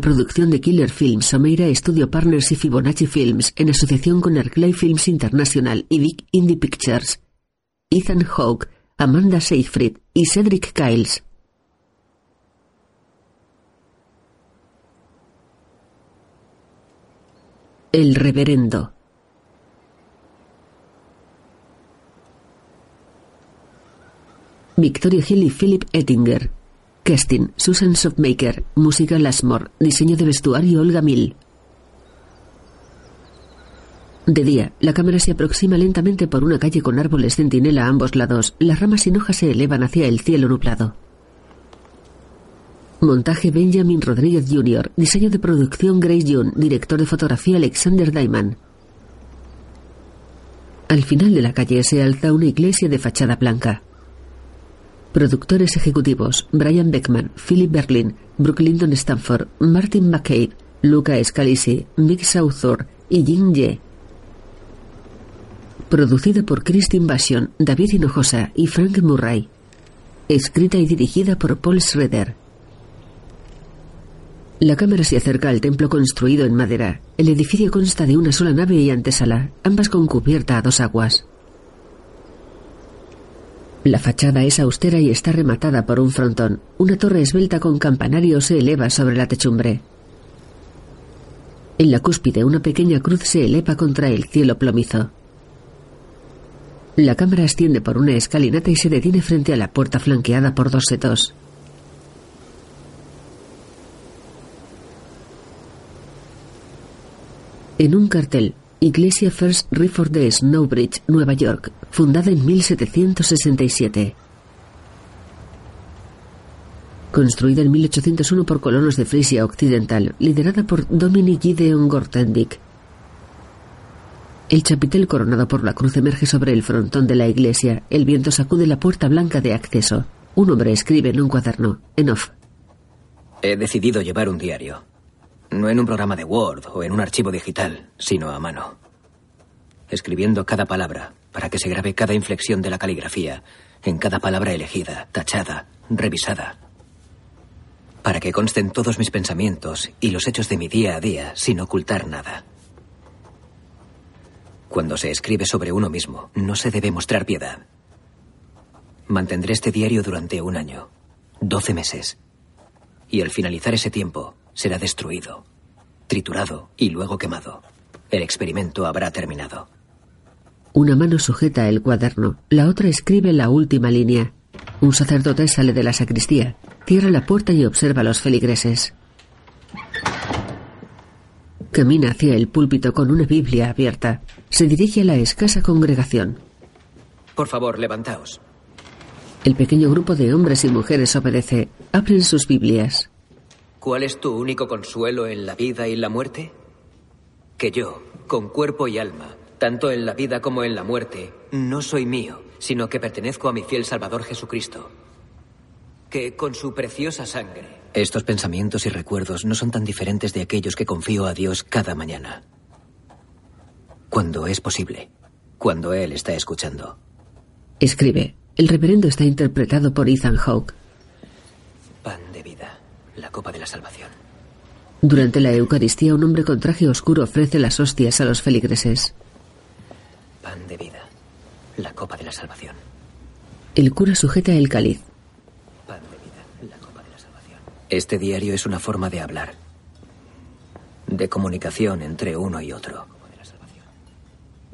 Producción de Killer Films, Omeira Studio Partners y Fibonacci Films, en asociación con Arclay Films International y Big Indie Pictures. Ethan Hawke, Amanda Seyfried y Cedric Kyles. El Reverendo. Victoria Hill y Philip Ettinger. Casting, Susan Softmaker. Música Lasmore. Diseño de vestuario Olga Mill. De día, la cámara se aproxima lentamente por una calle con árboles centinela a ambos lados. Las ramas sin hojas se elevan hacia el cielo nublado. Montaje Benjamin Rodríguez Jr. Diseño de producción Grace Young. Director de fotografía Alexander Diamond. Al final de la calle se alza una iglesia de fachada blanca. Productores ejecutivos: Brian Beckman, Philip Berlin, Brooke Lyndon Stanford, Martin McCabe, Luca Scalisi, Mick Sauthor y Jin Ye. Producida por Christine Bastion, David Hinojosa y Frank Murray. Escrita y dirigida por Paul Schroeder. La cámara se acerca al templo construido en madera. El edificio consta de una sola nave y antesala, ambas con cubierta a dos aguas. La fachada es austera y está rematada por un frontón. Una torre esbelta con campanario se eleva sobre la techumbre. En la cúspide una pequeña cruz se eleva contra el cielo plomizo. La cámara asciende por una escalinata y se detiene frente a la puerta flanqueada por dos setos. En un cartel, Iglesia First Reformed de Snowbridge, Nueva York, fundada en 1767. Construida en 1801 por colonos de Frisia Occidental, liderada por Dominic Gideon Gortendick. El chapitel coronado por la cruz emerge sobre el frontón de la iglesia. El viento sacude la puerta blanca de acceso. Un hombre escribe en un cuaderno, en off. He decidido llevar un diario. No en un programa de Word o en un archivo digital, sino a mano. Escribiendo cada palabra para que se grabe cada inflexión de la caligrafía en cada palabra elegida, tachada, revisada. Para que consten todos mis pensamientos y los hechos de mi día a día sin ocultar nada. Cuando se escribe sobre uno mismo, no se debe mostrar piedad. Mantendré este diario durante un año, doce meses. Y al finalizar ese tiempo, será destruido, triturado y luego quemado. El experimento habrá terminado. Una mano sujeta el cuaderno, la otra escribe la última línea. Un sacerdote sale de la sacristía, cierra la puerta y observa a los feligreses. Camina hacia el púlpito con una Biblia abierta. Se dirige a la escasa congregación. Por favor, levantaos. El pequeño grupo de hombres y mujeres obedece. Abren sus Biblias. ¿Cuál es tu único consuelo en la vida y la muerte? Que yo, con cuerpo y alma, tanto en la vida como en la muerte, no soy mío, sino que pertenezco a mi fiel Salvador Jesucristo. Que con su preciosa sangre. Estos pensamientos y recuerdos no son tan diferentes de aquellos que confío a Dios cada mañana. Cuando es posible. Cuando Él está escuchando. Escribe. El reverendo está interpretado por Ethan Hawke. La copa de la salvación. Durante la Eucaristía, un hombre con traje oscuro ofrece las hostias a los feligreses. Pan de vida, la copa de la salvación. El cura sujeta el cáliz. Pan de vida, la copa de la salvación. Este diario es una forma de hablar, de comunicación entre uno y otro.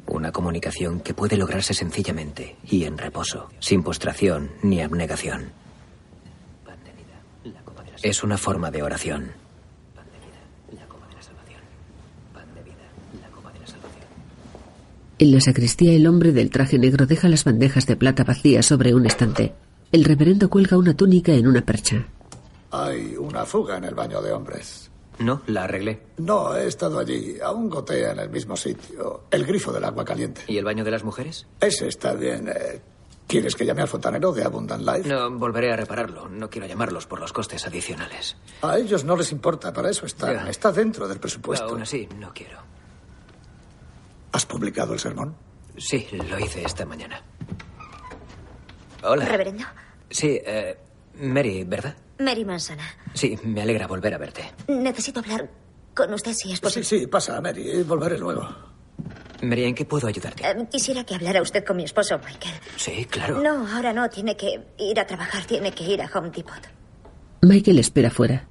Una comunicación que puede lograrse sencillamente y en reposo, sin postración ni abnegación. Es una forma de oración. En la sacristía el hombre del traje negro deja las bandejas de plata vacías sobre un estante. El reverendo cuelga una túnica en una percha. Hay una fuga en el baño de hombres. No, la arreglé. No, he estado allí. Aún gotea en el mismo sitio. El grifo del agua caliente. ¿Y el baño de las mujeres? Ese está bien. Eh, ¿Quieres que llame al fontanero de Abundant Life? No, volveré a repararlo. No quiero llamarlos por los costes adicionales. A ellos no les importa, para eso está. Está dentro del presupuesto. Aún así, no quiero. ¿Has publicado el sermón? Sí, lo hice esta mañana. Hola. Reverendo. Sí, eh, Mary, ¿verdad? Mary Mansana. Sí, me alegra volver a verte. Necesito hablar con usted si es Sí, posible. sí, pasa, Mary. Volveré luego. Mary, ¿en qué puedo ayudarte? Eh, quisiera que hablara usted con mi esposo, Michael. Sí, claro. No, ahora no. Tiene que ir a trabajar. Tiene que ir a Home Depot. Michael espera fuera.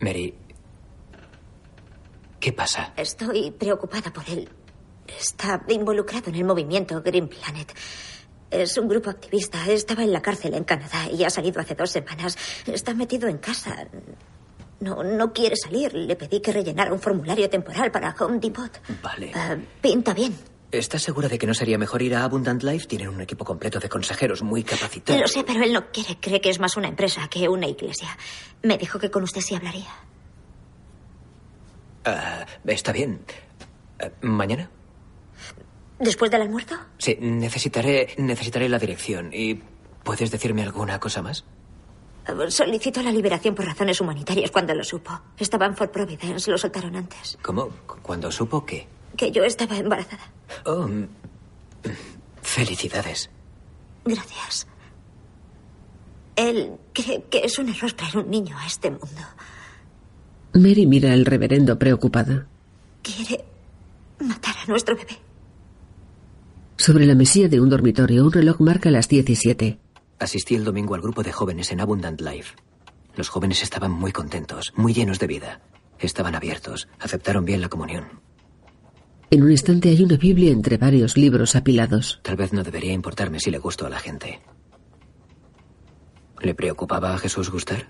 Mary, ¿qué pasa? Estoy preocupada por él. Está involucrado en el movimiento Green Planet. Es un grupo activista. Estaba en la cárcel en Canadá y ha salido hace dos semanas. Está metido en casa. No, no quiere salir. Le pedí que rellenara un formulario temporal para Home Depot. Vale. Eh, pinta bien. ¿Estás segura de que no sería mejor ir a Abundant Life? Tienen un equipo completo de consejeros muy capacitados. Lo sé, pero él no quiere. Cree que es más una empresa que una iglesia. Me dijo que con usted sí hablaría. Ah, está bien. Ah, ¿Mañana? ¿Después del almuerzo? Sí, necesitaré, necesitaré la dirección. ¿Y puedes decirme alguna cosa más? Solicitó la liberación por razones humanitarias cuando lo supo. Estaba en Fort Providence. Lo soltaron antes. ¿Cómo? ¿Cuándo supo qué? Que yo estaba embarazada. Oh, mm, felicidades. Gracias. Él cree que es un error traer un niño a este mundo. Mary mira al reverendo preocupada. Quiere matar a nuestro bebé. Sobre la mesilla de un dormitorio, un reloj marca las 17. Asistí el domingo al grupo de jóvenes en Abundant Life. Los jóvenes estaban muy contentos, muy llenos de vida. Estaban abiertos, aceptaron bien la comunión. En un instante hay una Biblia entre varios libros apilados. Tal vez no debería importarme si le gustó a la gente. ¿Le preocupaba a Jesús gustar?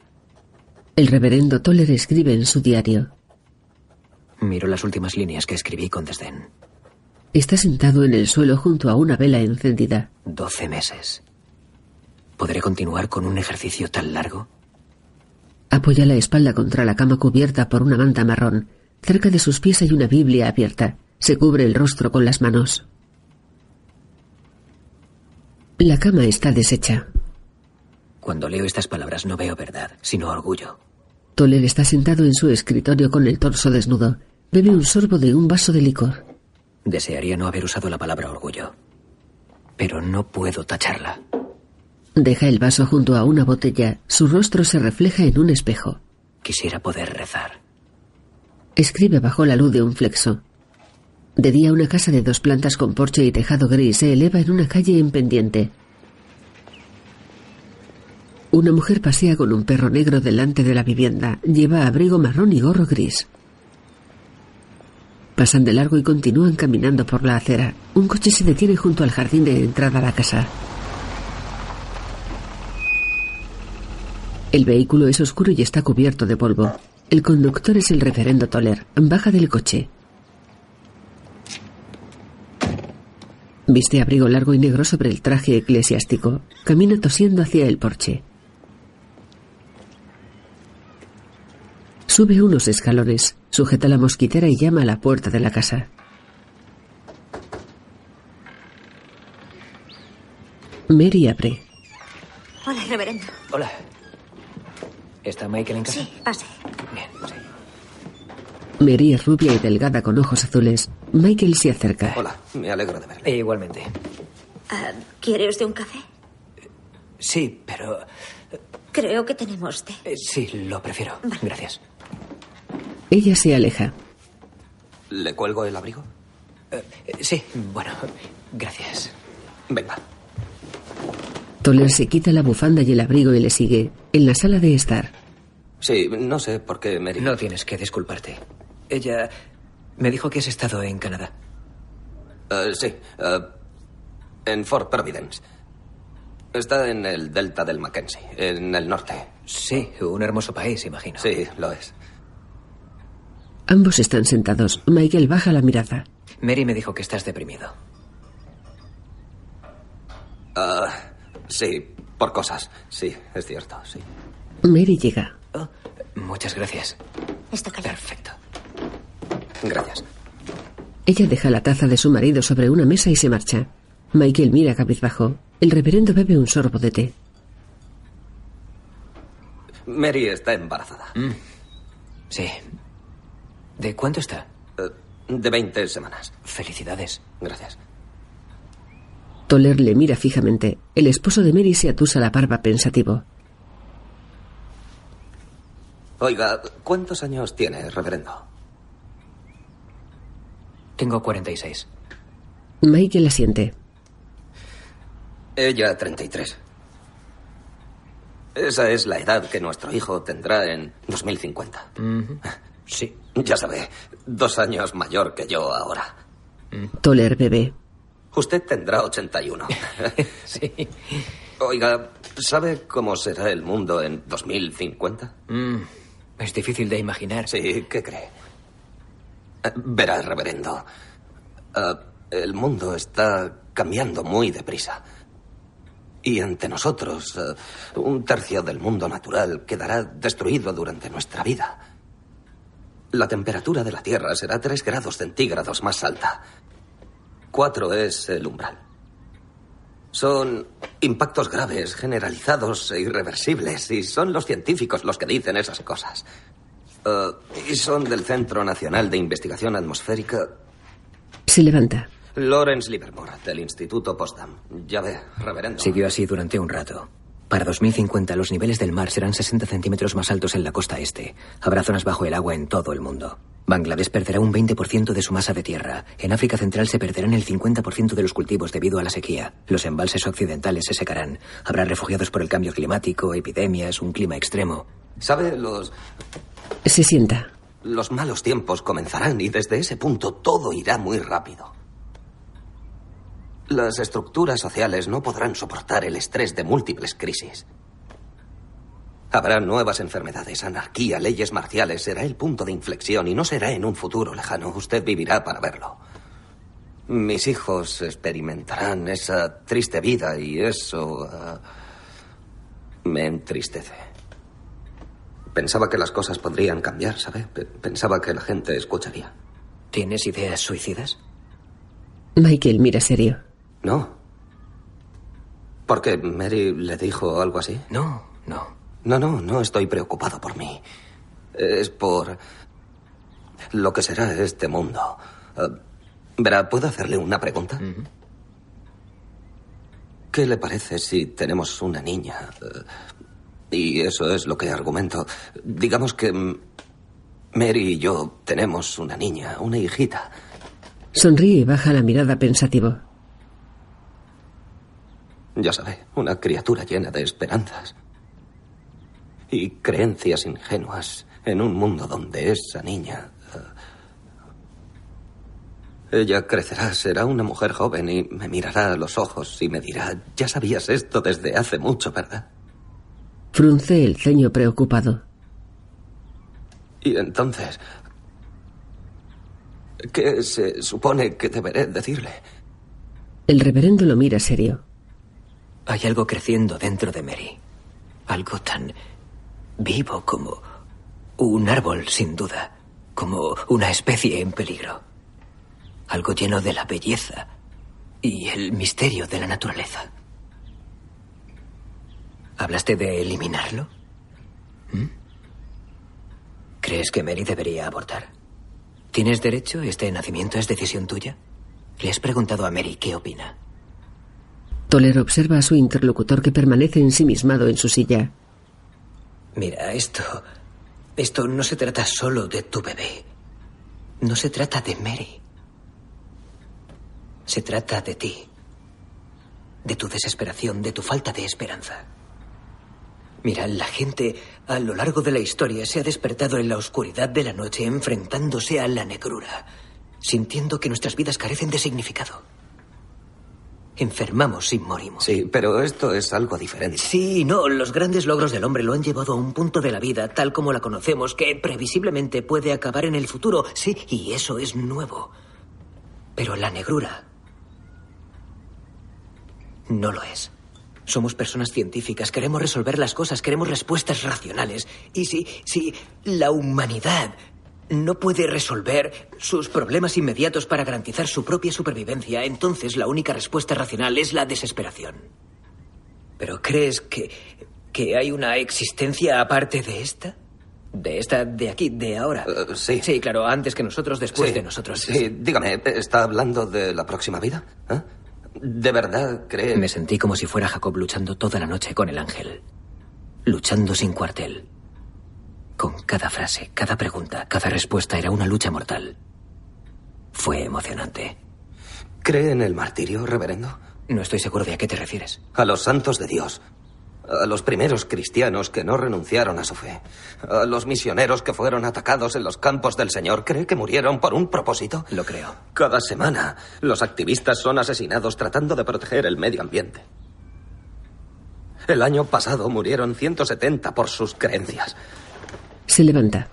El reverendo Toller escribe en su diario. Miro las últimas líneas que escribí con desdén. Está sentado en el suelo junto a una vela encendida. Doce meses. ¿Podré continuar con un ejercicio tan largo? Apoya la espalda contra la cama cubierta por una manta marrón. Cerca de sus pies hay una Biblia abierta. Se cubre el rostro con las manos. La cama está deshecha. Cuando leo estas palabras no veo verdad, sino orgullo. Toller está sentado en su escritorio con el torso desnudo. Bebe un sorbo de un vaso de licor. Desearía no haber usado la palabra orgullo. Pero no puedo tacharla. Deja el vaso junto a una botella. Su rostro se refleja en un espejo. Quisiera poder rezar. Escribe bajo la luz de un flexo. De día una casa de dos plantas con porche y tejado gris se eleva en una calle en pendiente. Una mujer pasea con un perro negro delante de la vivienda. Lleva abrigo marrón y gorro gris. Pasan de largo y continúan caminando por la acera. Un coche se detiene junto al jardín de entrada a la casa. El vehículo es oscuro y está cubierto de polvo. El conductor es el reverendo Toller. Baja del coche. Viste abrigo largo y negro sobre el traje eclesiástico. Camina tosiendo hacia el porche. Sube unos escalones, sujeta la mosquitera y llama a la puerta de la casa. Mary abre. Hola, reverendo. Hola. ¿Está Michael en casa? Sí, pase. Bien, sí. Mary es rubia y delgada con ojos azules. Michael se acerca. Hola, me alegro de verle. E igualmente. Ah, ¿Quiere usted un café? Sí, pero... Creo que tenemos té. eh, sí, lo prefiero. Gracias. Ella se aleja. ¿Le cuelgo el abrigo? Eh, eh, sí, bueno, gracias. Venga. Toller se quita la bufanda y el abrigo y le sigue. En la sala de estar. Sí, no sé por qué Mary. No tienes que disculparte. Ella me dijo que has estado en Canadá. Eh, sí, eh, en Fort Providence. Está en el delta del Mackenzie, en el norte. Sí, un hermoso país, imagino. Sí, lo es. Ambos están sentados. Michael baja la mirada. Mary me dijo que estás deprimido. Ah, sí, por cosas. Sí, es cierto, sí. Mary llega. Oh, muchas gracias. Está callado. Perfecto. Gracias. Ella deja la taza de su marido sobre una mesa y se marcha. Michael mira cabizbajo. El reverendo bebe un sorbo de té. Mary está embarazada. Sí. ¿De cuánto está? Eh, de 20 semanas. Felicidades. Gracias. Toller le mira fijamente. El esposo de Mary se atusa la barba pensativo. Oiga, ¿cuántos años tiene, reverendo? Tengo 46. Michael asiente. Ella 33. Esa es la edad que nuestro hijo tendrá en 2050. Sí. Ya sabe, dos años mayor que yo ahora. Toller bebé. Usted tendrá 81. sí. Oiga, ¿sabe cómo será el mundo en 2050? Mm, es difícil de imaginar. Sí, ¿qué cree? Eh, Verá, reverendo. eh, el mundo está cambiando muy deprisa. Y ante nosotros, eh, un tercio del mundo natural quedará destruido durante nuestra vida. La temperatura de la Tierra será 3 grados centígrados más alta. 4 es el umbral. Son impactos graves, generalizados e irreversibles, y son los científicos los que dicen esas cosas. Eh, y son del Centro Nacional de Investigación Atmosférica Se levanta. Lawrence Livermore, del Instituto Potsdam. Ya ve, reverendo. Siguió así durante un rato. Para 2050 los niveles del mar serán 60 centímetros más altos en la costa este. Habrá zonas bajo el agua en todo el mundo. Bangladesh perderá un 20% de su masa de tierra. En África Central se perderán el 50% de los cultivos debido a la sequía. Los embalses occidentales se secarán. Habrá refugiados por el cambio climático, epidemias, un clima extremo. ¿Sabe? Los, Se sienta. los malos tiempos comenzarán y desde ese punto todo irá muy rápido. Las estructuras sociales no podrán soportar el estrés de múltiples crisis. Habrá nuevas enfermedades, anarquía, leyes marciales. Será el punto de inflexión y no será en un futuro lejano. Usted vivirá para verlo. Mis hijos experimentarán esa triste vida y eso ah, me entristece. Pensaba que las cosas podrían cambiar, ¿sabe? Pe- Pensaba que la gente escucharía. ¿Tienes ideas suicidas? Michael mira serio. No. ¿Por qué Mary le dijo algo así? No, no. No, no, no estoy preocupado por mí. Es por lo que será este mundo. Eh, verá, ¿puedo hacerle una pregunta? ¿Qué le parece si tenemos una niña? Eh, y eso es lo que argumento. Digamos que Mary y yo tenemos una niña, una hijita. Sonríe y baja la mirada pensativo. Ya sabe, una criatura llena de esperanzas y creencias ingenuas en un mundo donde esa niña... eh, ella crecerá, será una mujer joven y me mirará a los ojos y me dirá, ya sabías esto desde hace mucho, ¿verdad? Frunce el ceño preocupado. Y entonces... ¿Qué se supone que deberé decirle? El reverendo lo mira serio. Hay algo creciendo dentro de Mary. Algo tan vivo como un árbol, sin duda. Como una especie en peligro. Algo lleno de la belleza y el misterio de la naturaleza. ¿Hablaste de eliminarlo? ¿Mm? ¿Crees que Mary debería abortar? ¿Tienes derecho? ¿Este nacimiento es decisión tuya? ¿Le has preguntado a Mary qué opina? Toller observa a su interlocutor que permanece ensimismado en su silla. Mira, esto. Esto no se trata solo de tu bebé. No se trata de Mary. Se trata de ti. De tu desesperación, de tu falta de esperanza. Mira, la gente a lo largo de la historia se ha despertado en la oscuridad de la noche enfrentándose a la negrura, sintiendo que nuestras vidas carecen de significado. Enfermamos y morimos. Sí, pero esto es algo diferente. Sí, no, los grandes logros del hombre lo han llevado a un punto de la vida tal como la conocemos que previsiblemente puede acabar en el futuro. Sí, y eso es nuevo. Pero la negrura no lo es. Somos personas científicas, queremos resolver las cosas, queremos respuestas racionales. Y si, si la humanidad no puede resolver sus problemas inmediatos para garantizar su propia supervivencia, entonces la única respuesta racional es la desesperación. ¿Pero crees que, que hay una existencia aparte de esta? De esta de aquí, de ahora. Eh, sí. Sí, claro, antes que nosotros, después Sí, de nosotros. Sí, dígame, ¿está hablando de la próxima vida? ¿Eh? ¿De verdad cree...? Me sentí como si fuera Jacob luchando toda la noche con el ángel. Luchando sin cuartel. Con cada frase, cada pregunta, cada respuesta era una lucha mortal. Fue emocionante. ¿Cree en el martirio, reverendo? No estoy seguro de a qué te refieres. A los santos de Dios. A los primeros cristianos que no renunciaron a su fe. A los misioneros que fueron atacados en los campos del Señor. ¿Cree que murieron por un propósito? Lo creo. Cada semana, los activistas son asesinados tratando de proteger el medio ambiente. El año pasado murieron 170 por sus creencias. Se levanta.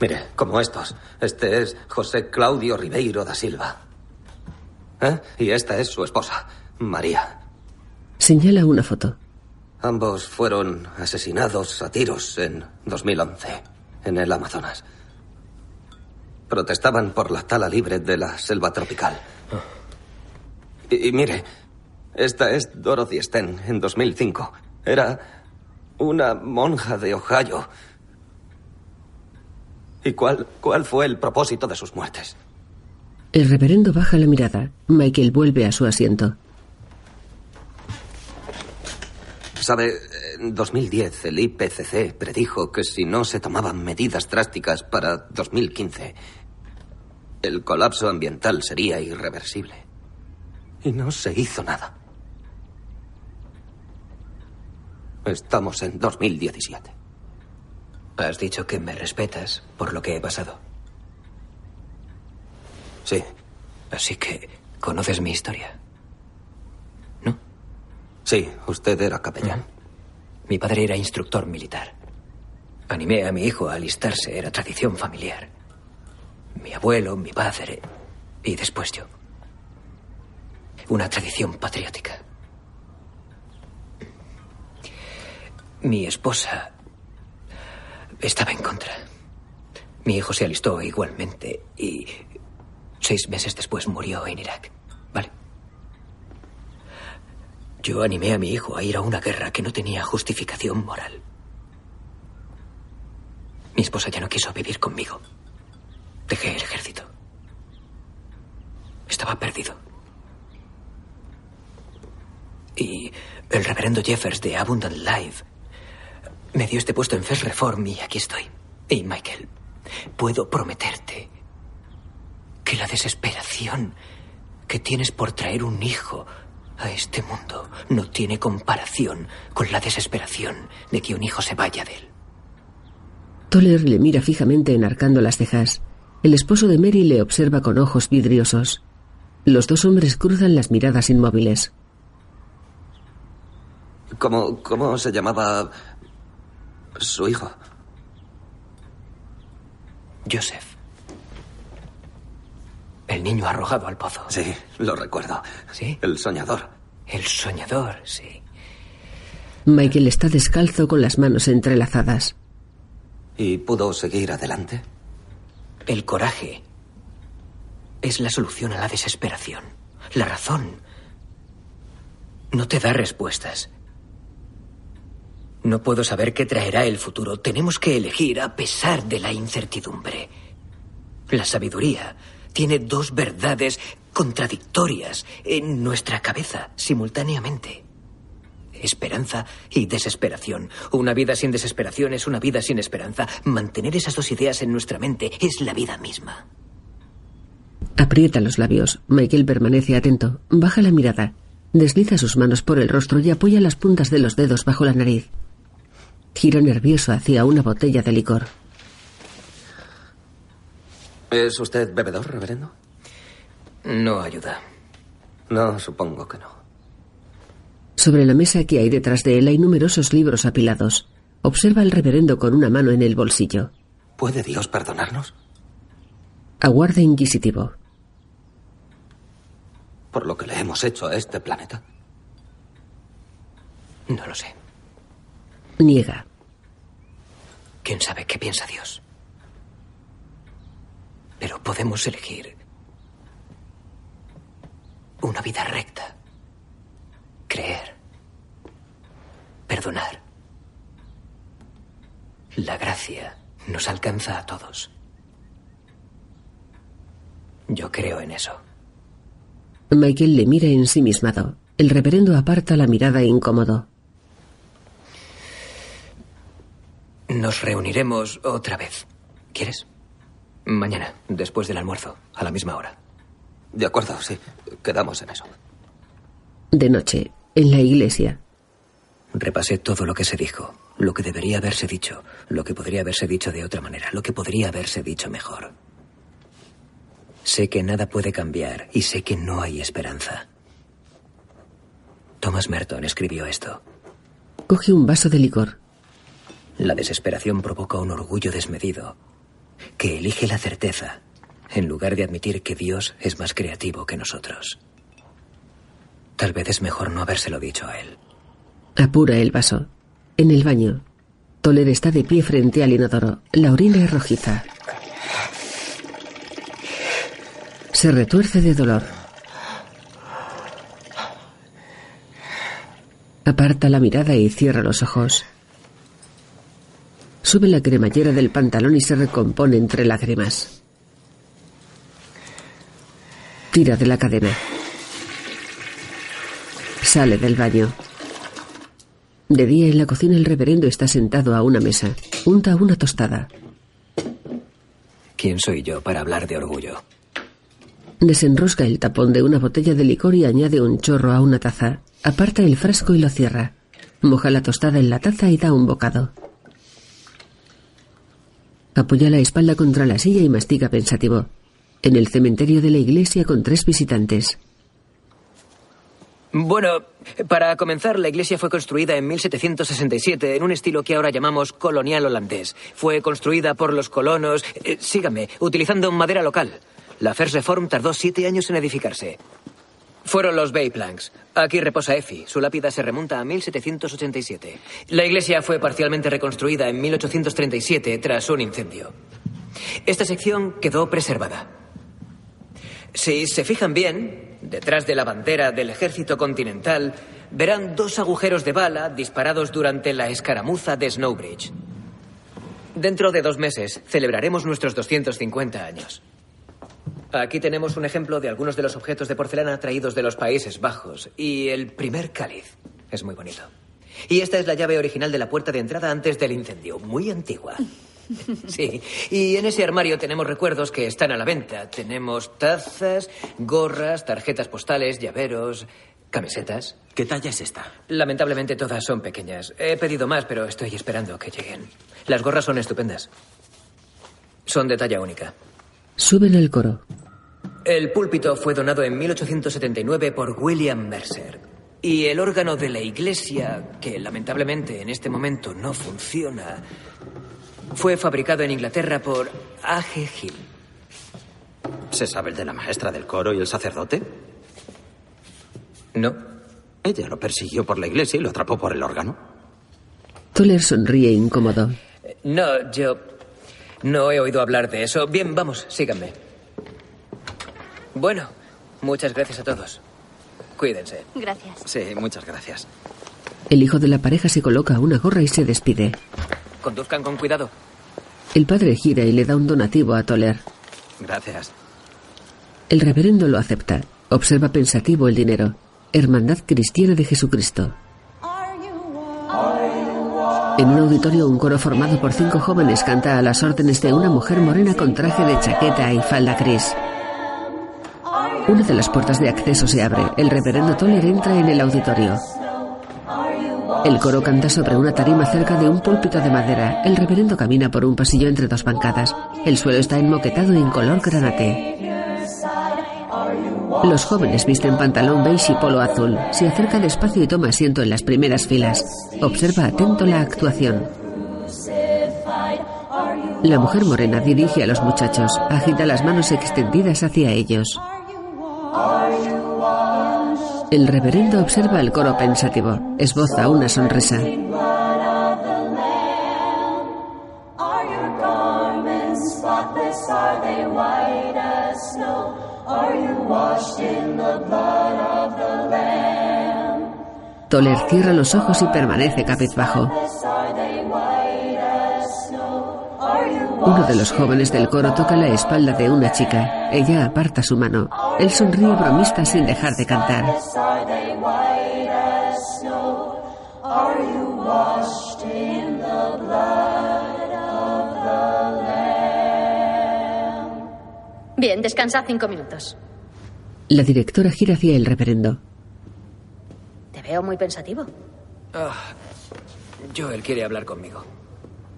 Mire, como estos. Este es José Claudio Ribeiro da Silva. ¿Eh? Y esta es su esposa, María. Señala una foto. Ambos fueron asesinados a tiros en 2011, en el Amazonas. Protestaban por la tala libre de la selva tropical. Y, y mire, esta es Dorothy Sten, en 2005. Era una monja de Ohio. ¿Y cuál, cuál fue el propósito de sus muertes? El reverendo baja la mirada. Michael vuelve a su asiento. Sabe, en 2010 el IPCC predijo que si no se tomaban medidas drásticas para 2015, el colapso ambiental sería irreversible. Y no se hizo nada. Estamos en 2017. Has dicho que me respetas por lo que he pasado. Sí, Así que conoces mi historia. ¿No? sí, usted era capellán. Mi padre era instructor militar. Animé a mi hijo a alistarse, era tradición familiar. Mi abuelo, mi padre y después yo. Una tradición patriótica. Mi esposa estaba en contra. Mi hijo se alistó igualmente y seis meses después murió en Irak. ¿Vale? Yo animé a mi hijo a ir a una guerra que no tenía justificación moral. Mi esposa ya no quiso vivir conmigo. Dejé el ejército. Estaba perdido. Y el reverendo Jeffers de Abundant Life me dio este puesto en First Reform y aquí estoy. Y Michael, puedo prometerte que la desesperación que tienes por traer un hijo a este mundo no tiene comparación con la desesperación de que un hijo se vaya de él. Toller le mira fijamente enarcando las cejas. El esposo de Mary le observa con ojos vidriosos. Los dos hombres cruzan las miradas inmóviles. ¿Cómo, ¿Cómo se llamaba su hijo? Joseph. El niño arrojado al pozo. Sí, lo recuerdo. ¿Sí? El soñador. El soñador, sí. Michael está descalzo con las manos entrelazadas. ¿Y pudo seguir adelante? El coraje es la solución a la desesperación. La razón no te da respuestas. No puedo saber qué traerá el futuro. Tenemos que elegir a pesar de la incertidumbre. La sabiduría tiene dos verdades contradictorias en nuestra cabeza simultáneamente. Esperanza y desesperación. Una vida sin desesperación es una vida sin esperanza. Mantener esas dos ideas en nuestra mente es la vida misma. Aprieta los labios. Michael permanece atento. Baja la mirada. Desliza sus manos por el rostro y apoya las puntas de los dedos bajo la nariz. Gira nervioso hacia una botella de licor. ¿Es usted bebedor, reverendo? No ayuda. No, supongo que no. Sobre la mesa que hay detrás de él hay numerosos libros apilados. Observa al reverendo con una mano en el bolsillo. ¿Puede Dios perdonarnos? Aguarda inquisitivo. Por lo que le hemos hecho a este planeta. No lo sé. Niega. ¿Quién sabe qué piensa Dios? Pero podemos elegir una vida recta. Creer. Perdonar. La gracia nos alcanza a todos. Yo creo en eso. Michael le mira ensimismado. El reverendo aparta la mirada incómodo. Nos reuniremos otra vez. ¿Quieres? Mañana, después del almuerzo, a la misma hora. De acuerdo, sí. Quedamos en eso. De noche, en la iglesia. Repasé todo lo que se dijo, lo que debería haberse dicho, lo que podría haberse dicho de otra manera, lo que podría haberse dicho mejor. Sé que nada puede cambiar y sé que no hay esperanza. Thomas Merton escribió esto. Coge un vaso de licor. La desesperación provoca un orgullo desmedido que elige la certeza en lugar de admitir que Dios es más creativo que nosotros. Tal vez es mejor no habérselo dicho a él. Apura el vaso. En el baño. Toler está de pie frente al inodoro. La orina es rojiza. Se retuerce de dolor. Aparta la mirada y cierra los ojos. Sube la cremallera del pantalón y se recompone entre lágrimas. Tira de la cadena. Sale del baño. De día en la cocina el reverendo está sentado a una mesa. Unta una tostada. ¿Quién soy yo para hablar de orgullo? Desenrosca el tapón de una botella de licor y añade un chorro a una taza. Aparta el frasco y lo cierra. Moja la tostada en la taza y da un bocado. Apoya la espalda contra la silla y mastica pensativo. En el cementerio de la iglesia con tres visitantes. Bueno, para comenzar, la iglesia fue construida en 1767 en un estilo que ahora llamamos colonial holandés. Fue construida por los colonos, eh, síganme, utilizando madera local. La First Reform tardó siete años en edificarse. Fueron los Bay Planks. Aquí reposa Effie. Su lápida se remonta a 1787. La iglesia fue parcialmente reconstruida en 1837 tras un incendio. Esta sección quedó preservada. Si se fijan bien, detrás de la bandera del ejército continental, verán dos agujeros de bala disparados durante la escaramuza de Snowbridge. Dentro de dos meses celebraremos nuestros 250 años. Aquí tenemos un ejemplo de algunos de los objetos de porcelana traídos de los Países Bajos y el primer cáliz. Es muy bonito. Y esta es la llave original de la puerta de entrada antes del incendio, muy antigua. Sí, y en ese armario tenemos recuerdos que están a la venta. Tenemos tazas, gorras, tarjetas postales, llaveros, camisetas. ¿Qué talla es esta? Lamentablemente todas son pequeñas. He pedido más, pero estoy esperando que lleguen. Las gorras son estupendas. Son de talla única. Suben al coro. El púlpito fue donado en 1879 por William Mercer. Y el órgano de la iglesia, que lamentablemente en este momento no funciona, fue fabricado en Inglaterra por A.G. Hill. ¿Se sabe el de la maestra del coro y el sacerdote? No. Ella lo persiguió por la iglesia y lo atrapó por el órgano. Toller sonríe incómodo. No, yo no he oído hablar de eso. Bien, vamos, síganme. Bueno, muchas gracias a todos. Cuídense. Gracias. Sí, muchas gracias. El hijo de la pareja se coloca una gorra y se despide. Conduzcan con cuidado. El padre gira y le da un donativo a Toller. Gracias. El reverendo lo acepta. Observa pensativo el dinero. Hermandad Cristiana de Jesucristo. En un auditorio, un coro formado por cinco jóvenes canta a las órdenes de una mujer morena con traje de chaqueta y falda gris. Una de las puertas de acceso se abre. El reverendo Toller entra en el auditorio. El coro canta sobre una tarima cerca de un púlpito de madera. El reverendo camina por un pasillo entre dos bancadas. El suelo está enmoquetado en color granate. Los jóvenes visten pantalón beige y polo azul. Se acerca despacio y toma asiento en las primeras filas. Observa atento la actuación. La mujer morena dirige a los muchachos. Agita las manos extendidas hacia ellos. El reverendo observa el coro pensativo. Esboza una sonrisa. Toller cierra los ojos y permanece cabizbajo. Uno de los jóvenes del coro toca la espalda de una chica. Ella aparta su mano. Él sonríe bromista sin dejar de cantar. Bien, descansa cinco minutos. La directora gira hacia el reverendo. Te veo muy pensativo. Ah, Joel quiere hablar conmigo.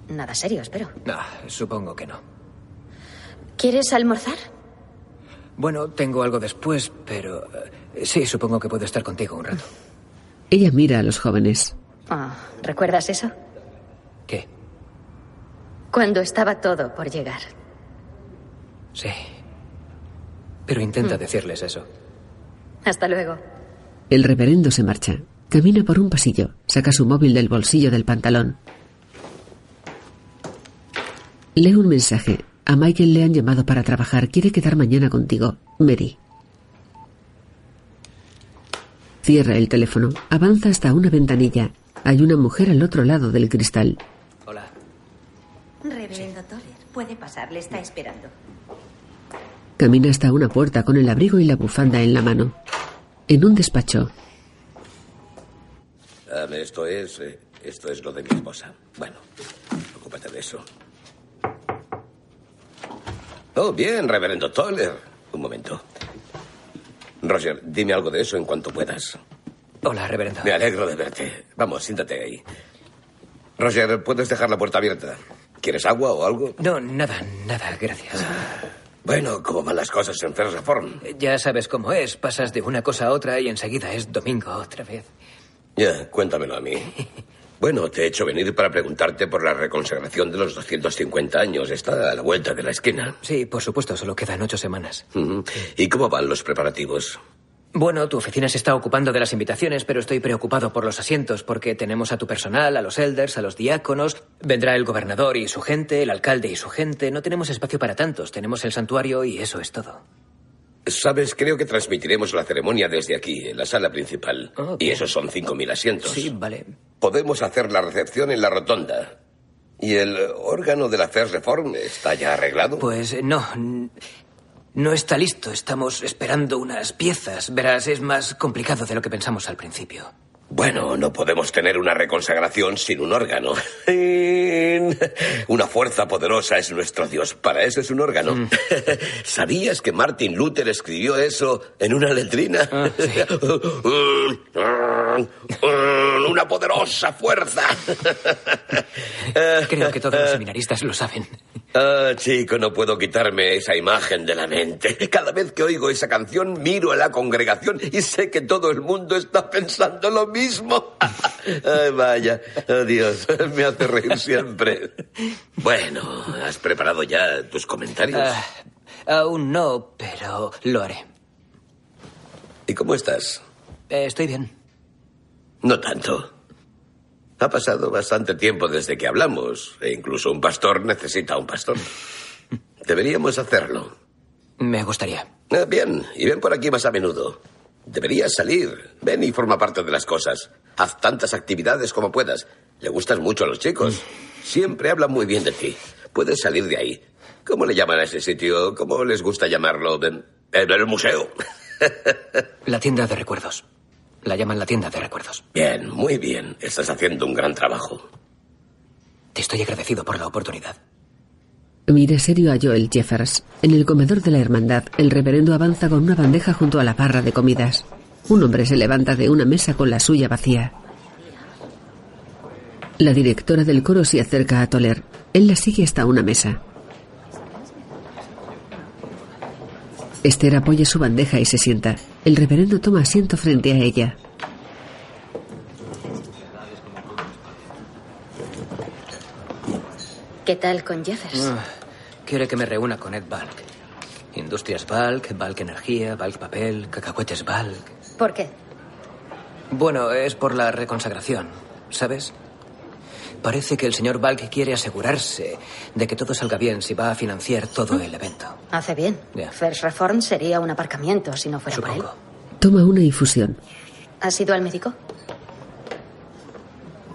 Nada serio, espero. Ah, supongo que no. ¿Quieres almorzar? Bueno, tengo algo después, pero eh, sí, supongo que puedo estar contigo un rato. Ella mira a los jóvenes. Ah, ¿Recuerdas eso? ¿Qué? Cuando estaba todo por llegar. Sí. Pero intenta Mm. decirles eso. Hasta luego. El reverendo se marcha. Camina por un pasillo. Saca su móvil del bolsillo del pantalón. Lee un mensaje. A Michael le han llamado para trabajar. Quiere quedar mañana contigo. Mary. Cierra el teléfono. Avanza hasta una ventanilla. Hay una mujer al otro lado del cristal. Hola. Reverendo Toller, puede pasar, le está esperando. Camina hasta una puerta con el abrigo y la bufanda en la mano. En un despacho, Ah, esto es. eh, esto es lo de mi esposa. Bueno, ocúpate de eso. Oh, bien, reverendo Toller. Un momento. Roger, dime algo de eso en cuanto puedas. Hola, reverendo. Me alegro de verte. Vamos, siéntate ahí. Roger, ¿puedes dejar la puerta abierta? ¿Quieres agua o algo? No, nada, nada, gracias. Bueno, ¿cómo van las cosas en First Reform? Ya sabes cómo es. Pasas de una cosa a otra y enseguida es domingo otra vez. Ya, cuéntamelo a mí. Bueno, te he hecho venir para preguntarte por la reconsagración de los 250 años. Está a la vuelta de la esquina. Sí, por supuesto, solo quedan ocho semanas. ¿Y cómo van los preparativos? Bueno, tu oficina se está ocupando de las invitaciones, pero estoy preocupado por los asientos, porque tenemos a tu personal, a los elders, a los diáconos, vendrá el gobernador y su gente, el alcalde y su gente. No tenemos espacio para tantos, tenemos el santuario y eso es todo. Sabes, creo que transmitiremos la ceremonia desde aquí, en la sala principal. Oh, y esos son 5.000 asientos. Sí, vale. Podemos hacer la recepción en la rotonda. ¿Y el órgano de la First Reform está ya arreglado? Pues no. No está listo. Estamos esperando unas piezas. Verás, es más complicado de lo que pensamos al principio. Bueno, no podemos tener una reconsagración sin un órgano. Una fuerza poderosa es nuestro Dios. Para eso es un órgano. Mm. ¿Sabías que Martin Luther escribió eso en una letrina? Ah, Una poderosa fuerza. Creo que todos los seminaristas lo saben. Ah, chico, no puedo quitarme esa imagen de la mente. Cada vez que oigo esa canción, miro a la congregación y sé que todo el mundo está pensando lo mismo. Ay, vaya, oh, Dios, me hace reír siempre. Bueno, ¿has preparado ya tus comentarios? Ah, aún no, pero lo haré. ¿Y cómo estás? Eh, estoy bien. No tanto. Ha pasado bastante tiempo desde que hablamos, e incluso un pastor necesita un pastor. Deberíamos hacerlo. Me gustaría. Ah, bien, y ven por aquí más a menudo. Deberías salir. Ven y forma parte de las cosas. Haz tantas actividades como puedas. Le gustas mucho a los chicos. Siempre hablan muy bien de ti. Puedes salir de ahí. ¿Cómo le llaman a ese sitio? ¿Cómo les gusta llamarlo? El, el museo. La tienda de recuerdos. La llaman la tienda de recuerdos. Bien, muy bien. Estás haciendo un gran trabajo. Te estoy agradecido por la oportunidad. Mira serio a Joel Jeffers. En el comedor de la hermandad, el reverendo avanza con una bandeja junto a la barra de comidas. Un hombre se levanta de una mesa con la suya vacía. La directora del coro se acerca a Toler. Él la sigue hasta una mesa. Esther apoya su bandeja y se sienta. El reverendo toma asiento frente a ella. ¿Qué tal con Jeffers? Ah, quiere que me reúna con Ed Balk. Industrias Balk, Balk Energía, Balk Papel, Cacahuetes Balk. ¿Por qué? Bueno, es por la reconsagración, ¿sabes? Parece que el señor Balk quiere asegurarse de que todo salga bien si va a financiar todo el evento. Hace bien. Ya. First Reform sería un aparcamiento si no fuera por él. Supongo. Toma una infusión. ¿Has ido al médico?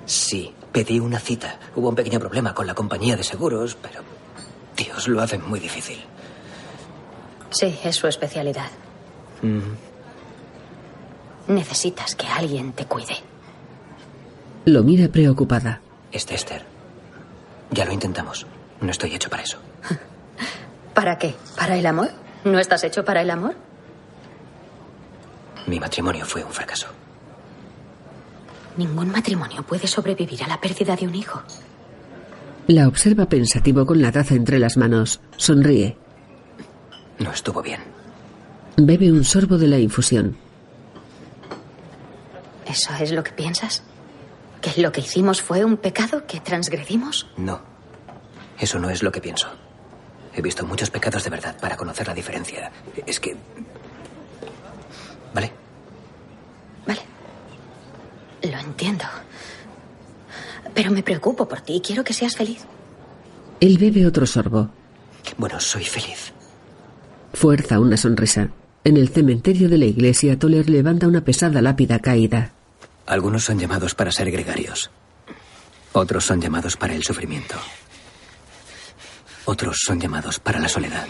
Sí, pedí una cita. Hubo un pequeño problema con la compañía de seguros, pero Dios lo hace muy difícil. Sí, es su especialidad. Mm, Necesitas que alguien te cuide. Lo mira preocupada. Este Esther. Ya lo intentamos. No estoy hecho para eso. ¿Para qué? ¿Para el amor? ¿No estás hecho para el amor? Mi matrimonio fue un fracaso. Ningún matrimonio puede sobrevivir a la pérdida de un hijo. La observa pensativo con la taza entre las manos. Sonríe. No estuvo bien. Bebe un sorbo de la infusión. ¿Eso es lo que piensas? ¿Que lo que hicimos fue un pecado que transgredimos? No. Eso no es lo que pienso. He visto muchos pecados de verdad para conocer la diferencia. Es que... ¿Vale? Vale. Entiendo. Pero me preocupo por ti y quiero que seas feliz. Él bebe otro sorbo. Bueno, soy feliz. Fuerza una sonrisa. En el cementerio de la iglesia, Toller levanta una pesada lápida caída. Algunos son llamados para ser gregarios. Otros son llamados para el sufrimiento. Otros son llamados para la soledad.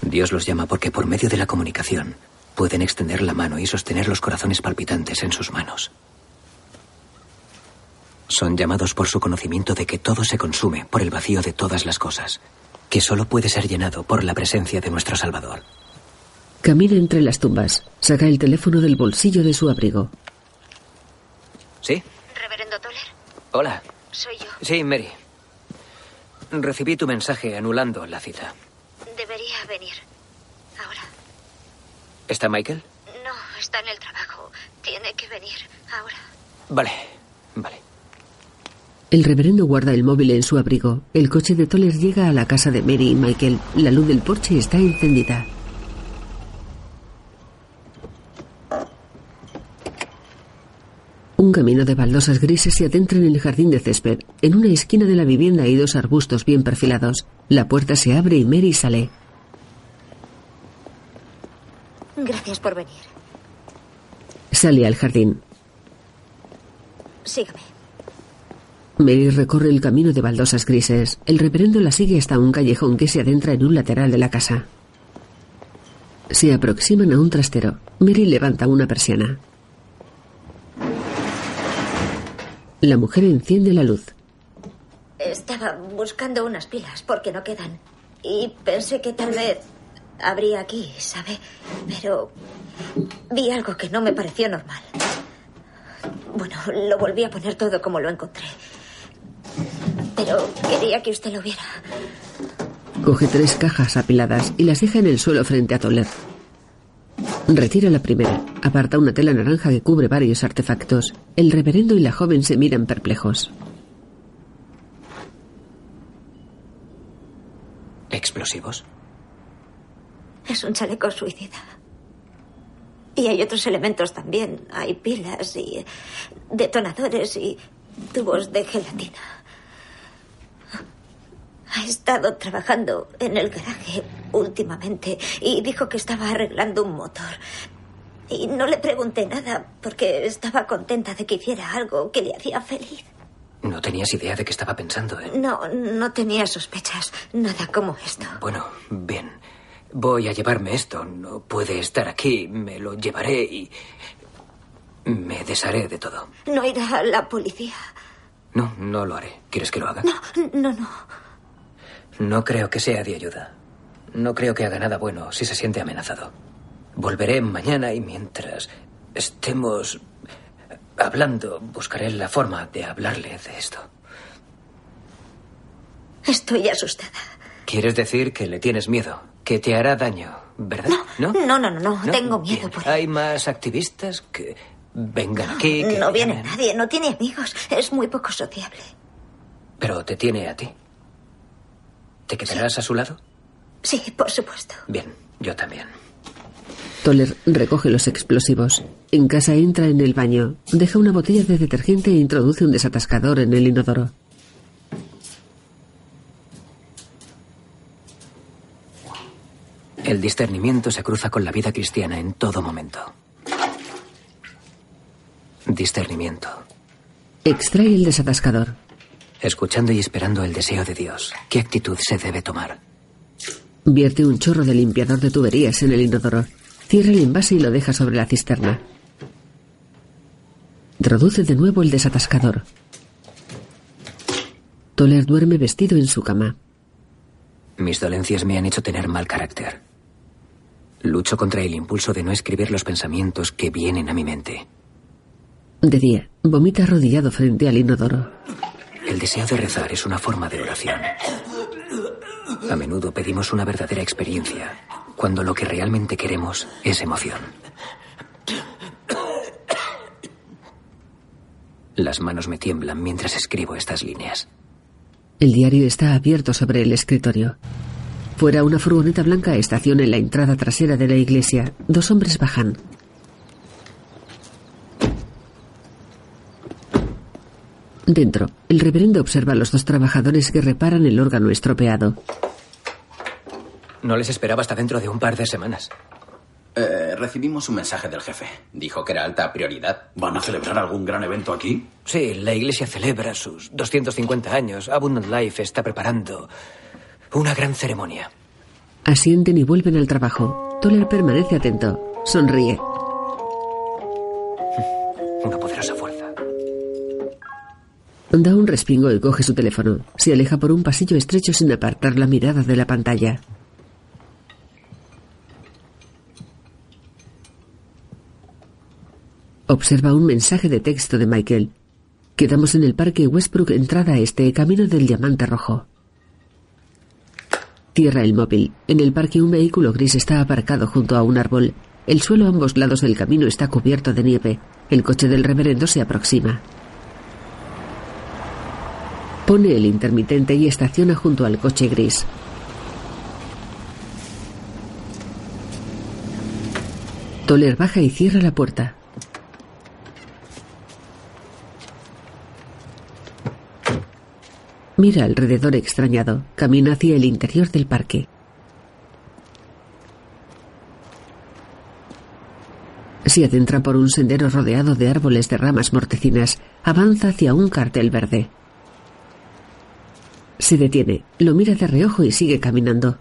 Dios los llama porque por medio de la comunicación pueden extender la mano y sostener los corazones palpitantes en sus manos. Son llamados por su conocimiento de que todo se consume por el vacío de todas las cosas, que solo puede ser llenado por la presencia de nuestro Salvador. Camina entre las tumbas. Saca el teléfono del bolsillo de su abrigo. ¿Sí? Reverendo Toller, Hola. soy yo. Sí, Mary. Recibí tu mensaje anulando la cita. Debería venir. ¿Está Michael? No, está en el trabajo. Tiene que venir. Ahora. Vale, vale. El reverendo guarda el móvil en su abrigo. El coche de Toller llega a la casa de Mary y Michael. La luz del porche está encendida. Un camino de baldosas grises se adentra en el jardín de césped. En una esquina de la vivienda hay dos arbustos bien perfilados. La puerta se abre y Mary sale. Gracias por venir. Sale al jardín. Sígame. Mary recorre el camino de baldosas grises. El reverendo la sigue hasta un callejón que se adentra en un lateral de la casa. Se aproximan a un trastero. Mary levanta una persiana. La mujer enciende la luz. Estaba buscando unas pilas porque no quedan. Y pensé que tal vez habría aquí, ¿sabe? Pero vi algo que no me pareció normal. Bueno, lo volví a poner todo como lo encontré. Pero quería que usted lo viera. Coge tres cajas apiladas y las deja en el suelo frente a Toller. Retira la primera. Aparta una tela naranja que cubre varios artefactos. El reverendo y la joven se miran perplejos. ¿Explosivos? Es un chaleco suicida. Y hay otros elementos también. Hay pilas y detonadores y tubos de gelatina. Ha estado trabajando en el garaje últimamente y dijo que estaba arreglando un motor. Y no le pregunté nada porque estaba contenta de que hiciera algo que le hacía feliz. No tenías idea de qué estaba pensando, ¿eh? No, no tenía sospechas. Nada como esto. Bueno, bien. Voy a llevarme esto. No puede estar aquí. Me lo llevaré y... Me desharé de todo. No irá a la policía. No, no lo haré. ¿Quieres que lo haga? No, no, no. No creo que sea de ayuda. No creo que haga nada bueno si se siente amenazado. Volveré mañana y mientras estemos hablando, buscaré la forma de hablarle de esto. Estoy asustada. ¿Quieres decir que le tienes miedo? Que te hará daño, ¿verdad? No, no, no, no, no. Tengo miedo Bien. por él. Hay más activistas que vengan aquí. que No viene nadie, no tiene amigos. Es muy poco sociable. Pero te tiene a ti. ¿Te quedarás a su lado? Sí, por supuesto. Bien, yo también. Toller recoge los explosivos. En casa entra en el baño. Deja una botella de detergente e introduce un desatascador en el inodoro. El discernimiento se cruza con la vida cristiana en todo momento. Discernimiento. Extrae el desatascador. Escuchando y esperando el deseo de Dios. ¿Qué actitud se debe tomar? Vierte un chorro de limpiador de tuberías en el inodoro. Cierra el envase y lo deja sobre la cisterna. Introduce de nuevo el desatascador. Toller duerme vestido en su cama. Mis dolencias me han hecho tener mal carácter. Lucho contra el impulso de no escribir los pensamientos que vienen a mi mente. De día, vomita arrodillado frente al inodoro. El deseo de rezar es una forma de oración. A menudo pedimos una verdadera experiencia, cuando lo que realmente queremos es emoción. Las manos me tiemblan mientras escribo estas líneas. El diario está abierto sobre el escritorio. Fuera una furgoneta blanca estaciona en la entrada trasera de la iglesia. Dos hombres bajan. Dentro, el reverendo observa a los dos trabajadores que reparan el órgano estropeado. No les esperaba hasta dentro de un par de semanas. Eh, recibimos un mensaje del jefe. Dijo que era alta prioridad. ¿Van a celebrar algún gran evento aquí? Sí, la iglesia celebra sus 250 años. Abundant Life está preparando una gran ceremonia. Asienten y vuelven al trabajo. Toller permanece atento. Sonríe. Una poderosa fuerza. Da un respingo y coge su teléfono. Se aleja por un pasillo estrecho sin apartar la mirada de la pantalla. Observa un mensaje de texto de Michael. Quedamos en el parque Westbrook, entrada este, camino del diamante rojo. Cierra el móvil. En el parque un vehículo gris está aparcado junto a un árbol. El suelo a ambos lados del camino está cubierto de nieve. El coche del reverendo se aproxima. Pone el intermitente y estaciona junto al coche gris. Toller baja y cierra la puerta. Mira alrededor extrañado. Camina hacia el interior del parque. Se adentra por un sendero rodeado de árboles de ramas mortecinas. Avanza hacia un cartel verde. Se detiene, lo mira de reojo y sigue caminando.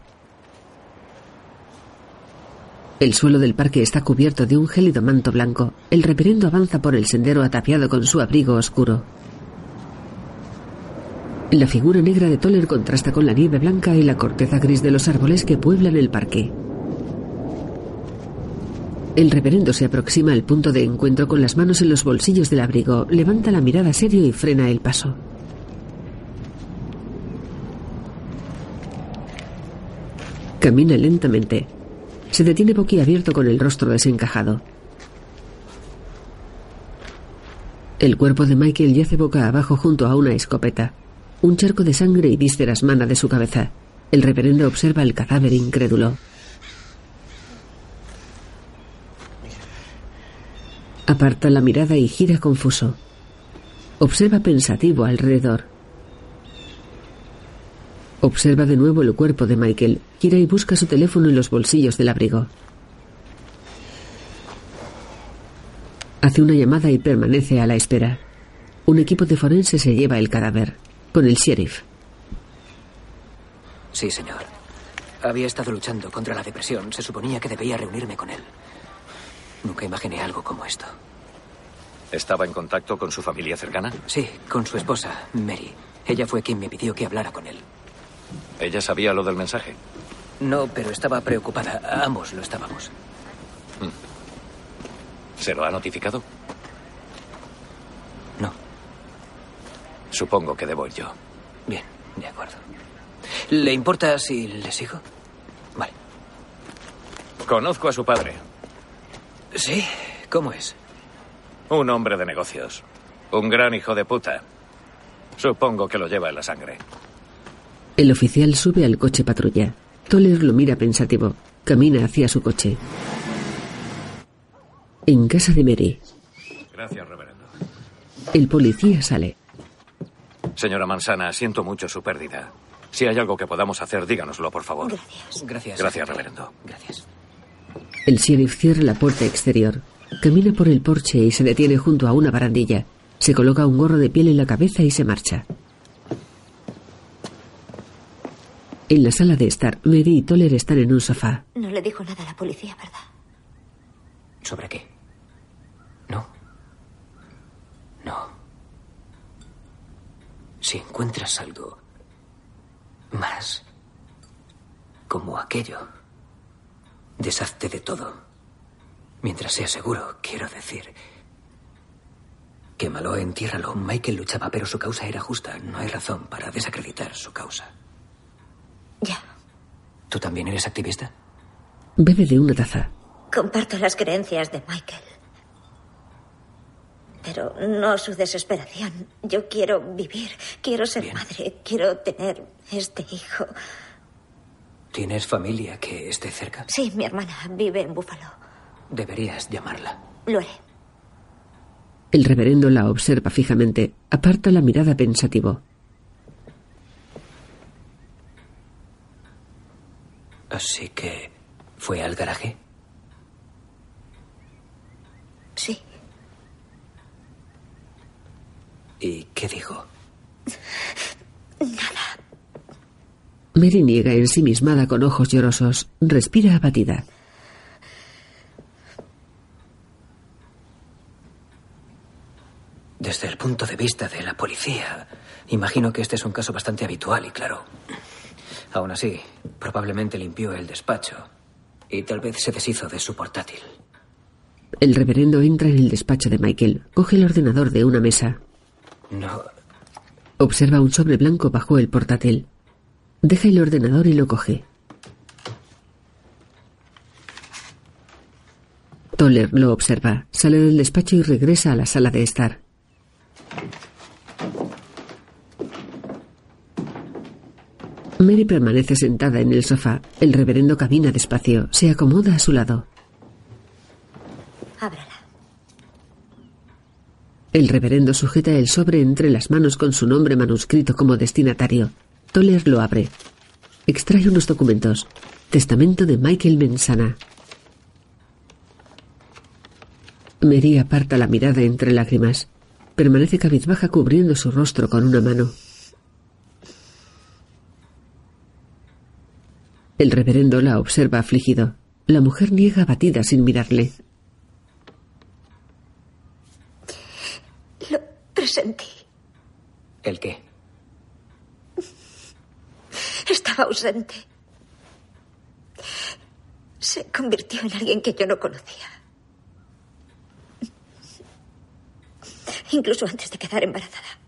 El suelo del parque está cubierto de un gélido manto blanco. El reverendo avanza por el sendero ataviado con su abrigo oscuro. La figura negra de Toller contrasta con la nieve blanca y la corteza gris de los árboles que pueblan el parque. El reverendo se aproxima al punto de encuentro con las manos en los bolsillos del abrigo, levanta la mirada serio y frena el paso. Camina lentamente. Se detiene boquiabierto con el rostro desencajado. El cuerpo de Michael yace boca abajo junto a una escopeta. Un charco de sangre y vísceras mana de su cabeza. El reverendo observa el cadáver incrédulo. Aparta la mirada y gira confuso. Observa pensativo alrededor. Observa de nuevo el cuerpo de Michael. Gira y busca su teléfono en los bolsillos del abrigo. Hace una llamada y permanece a la espera. Un equipo de forense se lleva el cadáver. Con el sheriff. Sí, señor. Había estado luchando contra la depresión. Se suponía que debía reunirme con él. Nunca imaginé algo como esto. ¿Estaba en contacto con su familia cercana? Sí, con su esposa, Mary. Ella fue quien me pidió que hablara con él. ¿Ella sabía lo del mensaje? No, pero estaba preocupada. Ambos lo estábamos. ¿Se lo ha notificado? Supongo que debo ir yo. Bien, de acuerdo. ¿Le importa si le sigo? Vale. Conozco a su padre. ¿Sí? ¿Cómo es? Un hombre de negocios. Un gran hijo de puta. Supongo que lo lleva en la sangre. El oficial sube al coche patrulla. Toller lo mira pensativo. Camina hacia su coche. En casa de Mary. Gracias, reverendo. El policía sale. Señora Mansana, siento mucho su pérdida. Si hay algo que podamos hacer, díganoslo, por favor. Gracias. Gracias. Gracias, reverendo. Gracias. El sheriff cierra la puerta exterior. Camina por el porche y se detiene junto a una barandilla. Se coloca un gorro de piel en la cabeza y se marcha. En la sala de estar, Mary y Toller están en un sofá. No le dijo nada a la policía, ¿verdad? ¿Sobre qué? No. No. Si encuentras algo más, como aquello. Deshazte de todo. Mientras sea seguro, quiero decir. Quémalo, entiérralo. Michael luchaba, pero su causa era justa. No hay razón para desacreditar su causa. Ya. ¿Tú también eres activista? Bebe de una taza. Comparto las creencias de Michael. Pero no su desesperación. Yo quiero vivir, quiero ser madre, quiero tener este hijo. ¿Tienes familia que esté cerca? Sí, mi hermana vive en Búfalo. Deberías llamarla. Lo haré. El reverendo la observa fijamente. Aparta la mirada pensativo. Así que fue al garaje. Sí. ¿Y qué dijo? Nada. Mary niega ensimismada con ojos llorosos. Respira abatida. Desde el punto de vista de la policía, imagino que este es un caso bastante habitual y claro. Aún así, probablemente limpió el despacho y tal vez se deshizo de su portátil. El reverendo entra en el despacho de Michael. Coge el ordenador de una mesa. No. Observa un sobre blanco bajo el portátil. Deja el ordenador y lo coge. Toller lo observa, sale del despacho y regresa a la sala de estar. Mary permanece sentada en el sofá. El reverendo camina despacio. Se acomoda a su lado. Ábrala. El reverendo sujeta el sobre entre las manos con su nombre manuscrito como destinatario. Toller lo abre. Extrae unos documentos. Testamento de Michael Mensana. Mary aparta la mirada entre lágrimas. Permanece cabizbaja cubriendo su rostro con una mano. El reverendo la observa afligido. La mujer niega abatida sin mirarle. Lo presentí. ¿El qué? Estaba ausente. Se convirtió en alguien que yo no conocía. Incluso antes de quedar embarazada.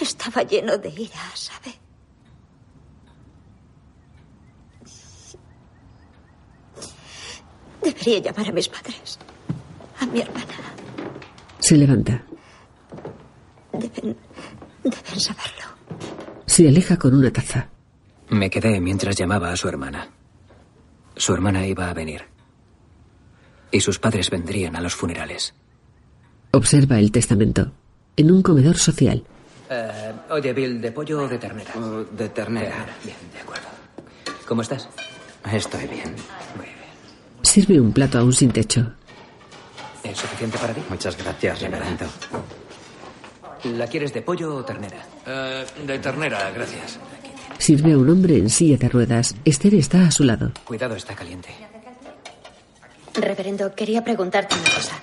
Estaba lleno de ira, ¿sabe? Debería llamar a mis padres. A mi hermana. Se levanta. Deben, deben saberlo. Se aleja con una taza. Me quedé mientras llamaba a su hermana. Su hermana iba a venir. Y sus padres vendrían a los funerales. Observa el testamento. En un comedor social. Eh, oye, Bill, ¿de pollo o de ternera? de ternera. Bien, de acuerdo. ¿Cómo estás? Estoy bien. Muy bien. Sirve un plato aún sin techo. ¿Es suficiente para ti? Muchas gracias, reverendo. ¿La quieres de pollo o ternera? Eh, de ternera, gracias. Sirve a un hombre en silla de ruedas. Esther está a su lado. Cuidado, está caliente. Reverendo, quería preguntarte una cosa.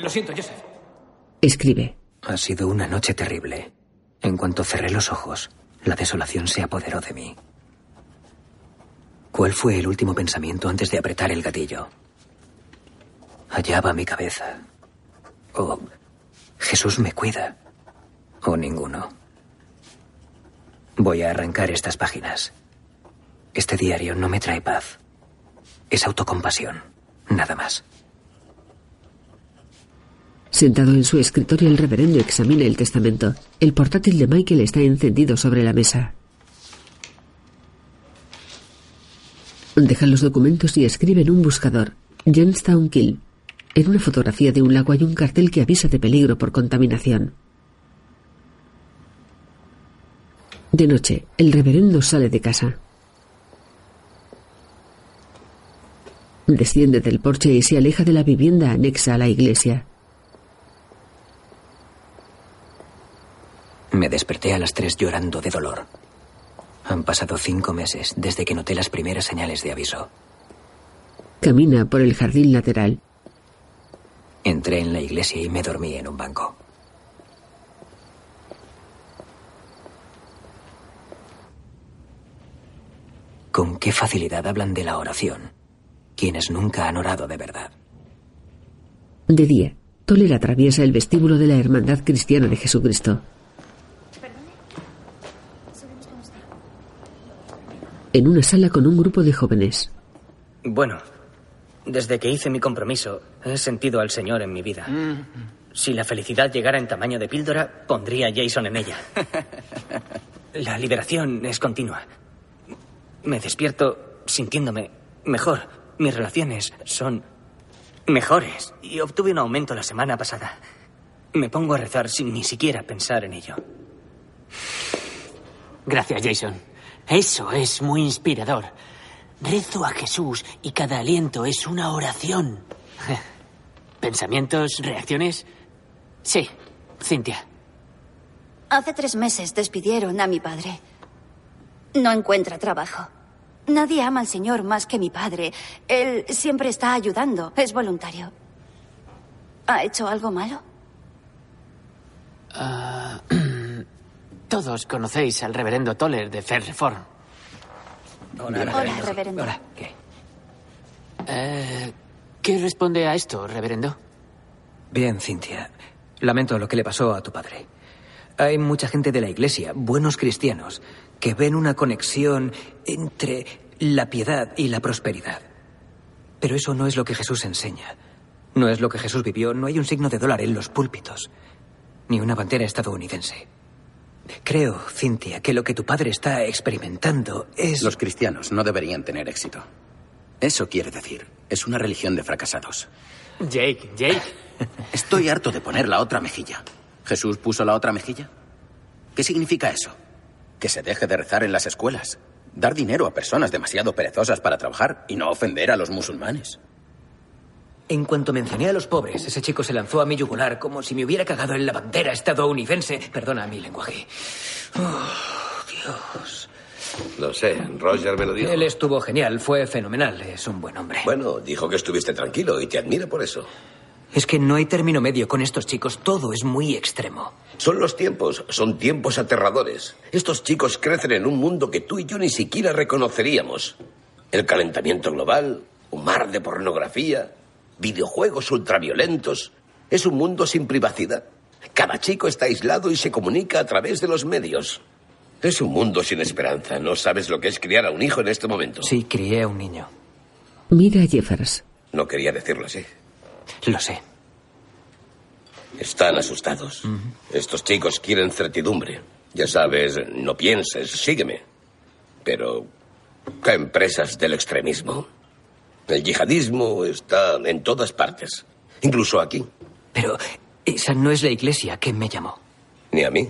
Lo siento, Joseph. Escribe. Ha sido una noche terrible. En cuanto cerré los ojos, la desolación se apoderó de mí. ¿Cuál fue el último pensamiento antes de apretar el gatillo? Allá va mi cabeza. O Jesús me cuida. O ninguno. Voy a arrancar estas páginas. Este diario no me trae paz. Es autocompasión. Nada más. Sentado en su escritorio, el reverendo examina el testamento. El portátil de Michael está encendido sobre la mesa. Deja los documentos y escribe en un buscador. Jenstown Kill. En una fotografía de un lago hay un cartel que avisa de peligro por contaminación. De noche, el reverendo sale de casa. Desciende del porche y se aleja de la vivienda anexa a la iglesia. Me desperté a las tres llorando de dolor. Han pasado cinco meses desde que noté las primeras señales de aviso. Camina por el jardín lateral. Entré en la iglesia y me dormí en un banco. Con qué facilidad hablan de la oración quienes nunca han orado de verdad. De día, Toler atraviesa el vestíbulo de la Hermandad Cristiana de Jesucristo. En una sala con un grupo de jóvenes. Bueno, desde que hice mi compromiso, he sentido al Señor en mi vida. Si la felicidad llegara en tamaño de píldora, pondría a Jason en ella. La liberación es continua. Me despierto sintiéndome mejor. Mis relaciones son mejores y obtuve un aumento la semana pasada. Me pongo a rezar sin ni siquiera pensar en ello. Gracias, Jason. Eso es muy inspirador. Rezo a Jesús y cada aliento es una oración. ¿Pensamientos? ¿Reacciones? Sí, Cintia. Hace tres meses despidieron a mi padre. No encuentra trabajo. Nadie ama al Señor más que mi padre. Él siempre está ayudando. Es voluntario. ¿Ha hecho algo malo? Ah, todos conocéis al reverendo Toller de Fair Reform. Hola, Hola reverendo. Hola, ¿qué? Eh, ¿Qué responde a esto, reverendo? Bien, Cintia. Lamento lo que le pasó a tu padre. Hay mucha gente de la iglesia, buenos cristianos, que ven una conexión entre la piedad y la prosperidad. Pero eso no es lo que Jesús enseña. No es lo que Jesús vivió. No hay un signo de dólar en los púlpitos. Ni una bandera estadounidense. Creo, Cintia, que lo que tu padre está experimentando es... Los cristianos no deberían tener éxito. Eso quiere decir, es una religión de fracasados. Jake, Jake. Estoy harto de poner la otra mejilla. ¿Jesús puso la otra mejilla? ¿Qué significa eso? Que se deje de rezar en las escuelas, dar dinero a personas demasiado perezosas para trabajar y no ofender a los musulmanes. En cuanto mencioné a los pobres, ese chico se lanzó a mi yugular como si me hubiera cagado en la bandera estadounidense. Perdona mi lenguaje. Oh, Dios. No sé, Roger me lo dijo. Él estuvo genial, fue fenomenal, es un buen hombre. Bueno, dijo que estuviste tranquilo y te admira por eso. Es que no hay término medio con estos chicos, todo es muy extremo. Son los tiempos, son tiempos aterradores. Estos chicos crecen en un mundo que tú y yo ni siquiera reconoceríamos. El calentamiento global, un mar de pornografía, videojuegos ultraviolentos. Es un mundo sin privacidad. Cada chico está aislado y se comunica a través de los medios. Es un mundo sin esperanza. No sabes lo que es criar a un hijo en este momento. Sí, crié a un niño. Mira a Jeffers. No quería decirlo así. Lo sé. Están asustados. Estos chicos quieren certidumbre. Ya sabes, no pienses, sígueme. Pero caen presas del extremismo. El yihadismo está en todas partes, incluso aquí. Pero esa no es la iglesia que me llamó. Ni a mí.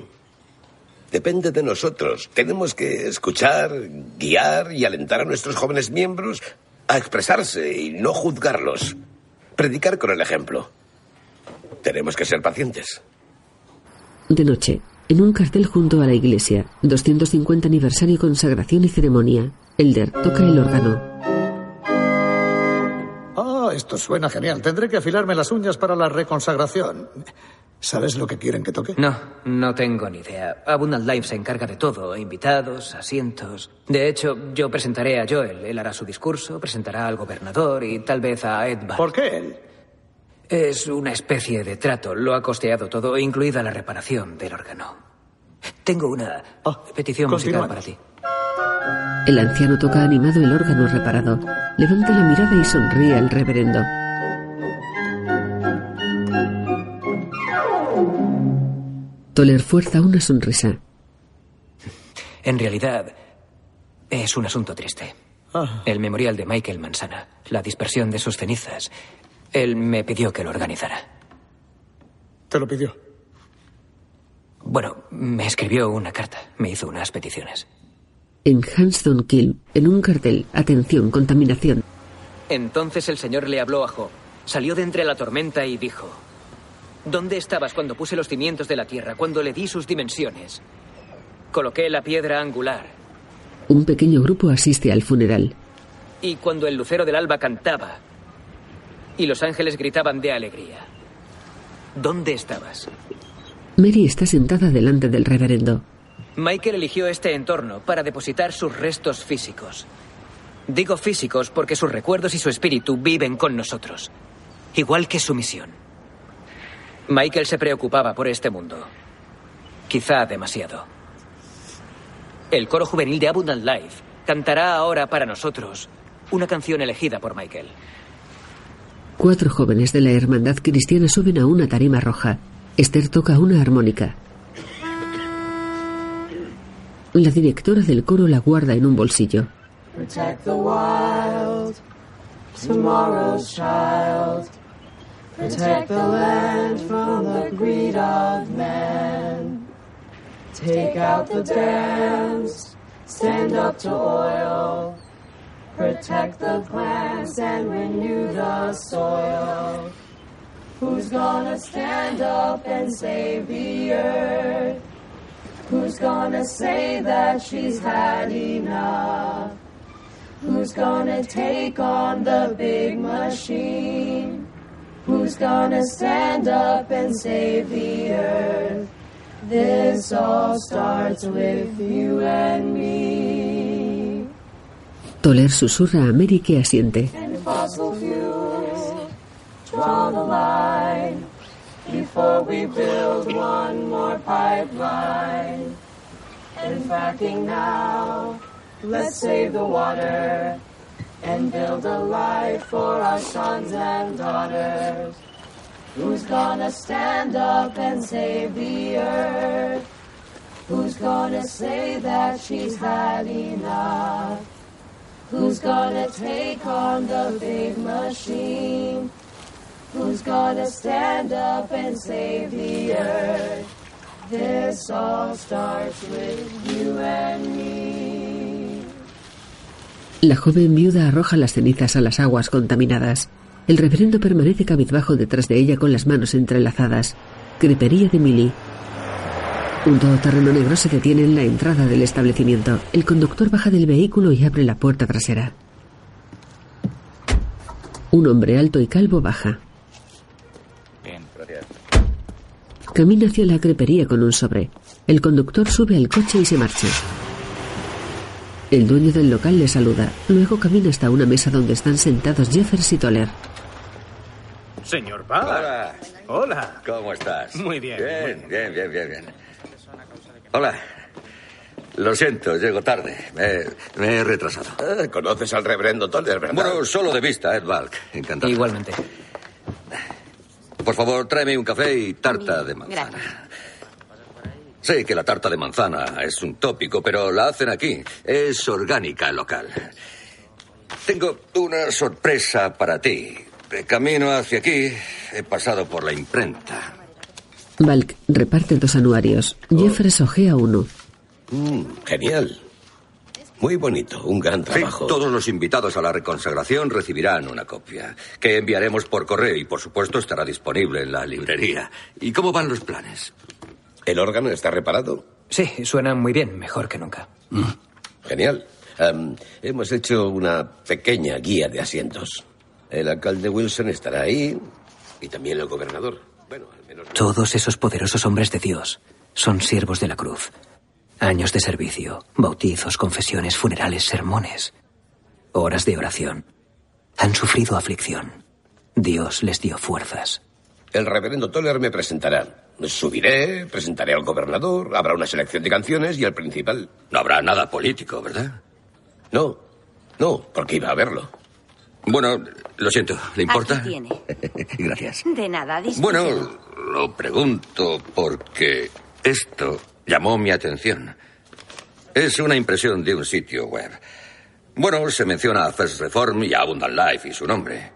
Depende de nosotros. Tenemos que escuchar, guiar y alentar a nuestros jóvenes miembros a expresarse y no juzgarlos. Predicar con el ejemplo. Tenemos que ser pacientes. De noche, en un cartel junto a la iglesia, 250 aniversario, consagración y ceremonia. Elder toca el órgano. Oh, esto suena genial. Tendré que afilarme las uñas para la reconsagración. ¿Sabes lo que quieren que toque? No, no tengo ni idea. Abundant Life se encarga de todo, invitados, asientos. De hecho, yo presentaré a Joel. Él hará su discurso, presentará al gobernador y tal vez a Edvard. ¿Por qué él? Es una especie de trato. Lo ha costeado todo, incluida la reparación del órgano. Tengo una petición musical para ti. El anciano toca animado el órgano reparado. Levanta la mirada y sonríe al reverendo. Toller fuerza una sonrisa. En realidad, es un asunto triste. El memorial de Michael Mansana, la dispersión de sus cenizas. Él me pidió que lo organizara. ¿Te lo pidió? Bueno, me escribió una carta, me hizo unas peticiones. En Hanston Kill, en un cartel, atención, contaminación. Entonces el Señor le habló a Job. Salió de entre la tormenta y dijo, ¿Dónde estabas cuando puse los cimientos de la tierra, cuando le di sus dimensiones? Coloqué la piedra angular. Un pequeño grupo asiste al funeral. Y cuando el lucero del alba cantaba y los ángeles gritaban de alegría. ¿Dónde estabas? Mary está sentada delante del reverendo. Michael eligió este entorno para depositar sus restos físicos. Digo físicos porque sus recuerdos y su espíritu viven con nosotros, igual que su misión. Michael se preocupaba por este mundo, quizá demasiado. El coro juvenil de Abundant Life cantará ahora para nosotros una canción elegida por Michael. Cuatro jóvenes de la Hermandad Cristiana suben a una tarima roja. Esther toca una armónica. La directora del coro la guarda en un bolsillo. Protect the wild, tomorrow's child. Protect the land from the greed of man. Take out the dams, stand up to oil. Protect the plants and renew the soil. Who's gonna stand up and save the earth? Who's gonna say that she's had enough? Who's gonna take on the big machine? Who's gonna stand up and save the earth? This all starts with you and me. Toller susurra a Mary que asiente. And fossil fuels, draw the line before we build one more pipeline. And fracking now, let's save the water and build a life for our sons and daughters. Who's gonna stand up and save the earth? Who's gonna say that she's had enough? Who's gonna take on the big machine? Who's gonna stand up and the earth? This all starts with you and me. La joven viuda arroja las cenizas a las aguas contaminadas. El reverendo permanece cabizbajo detrás de ella con las manos entrelazadas. Crepería de Millie. Un todoterreno negro se detiene en la entrada del establecimiento. El conductor baja del vehículo y abre la puerta trasera. Un hombre alto y calvo baja. Camina hacia la crepería con un sobre. El conductor sube al coche y se marcha. El dueño del local le saluda. Luego camina hasta una mesa donde están sentados Jeffers y Toller. Señor Bach. Hola. Hola. ¿Cómo estás? Muy bien. Bien, bien, bien, bien, bien. Hola. Lo siento, llego tarde. Me, me he retrasado. Ah, ¿Conoces al reverendo Toller, verdad? Bueno, solo de vista, Ed Valk. Encantado. Igualmente. Por favor, tráeme un café y tarta de manzana. Sé que la tarta de manzana es un tópico, pero la hacen aquí. Es orgánica local. Tengo una sorpresa para ti. De camino hacia aquí, he pasado por la imprenta. Valk reparte dos anuarios. Jeffers ojea uno. Mm, genial. Muy bonito, un gran Sí, trabajo. todos los invitados a la reconsagración recibirán una copia, que enviaremos por correo y, por supuesto, estará disponible en la librería. ¿Y cómo van los planes? ¿El órgano está reparado? Sí, suena muy bien, mejor que nunca. Genial. Am, hemos hecho una pequeña guía de asientos. El alcalde Wilson estará ahí y también el gobernador. Bueno, al menos... Todos esos poderosos hombres de Dios son siervos de la cruz. Años de servicio, bautizos, confesiones, funerales, sermones, horas de oración. Han sufrido aflicción. Dios les dio fuerzas. El reverendo Toller me presentará. Subiré, presentaré al gobernador, habrá una selección de canciones y el principal. No habrá nada político, ¿verdad? No, no, porque iba a verlo. Bueno, lo siento, ¿le importa? Aquí tiene. Gracias. De nada, disfrútelo. Bueno, lo pregunto porque esto llamó mi atención. Es una impresión de un sitio web. Bueno, se menciona a First Reform y a Abundant Life y su nombre.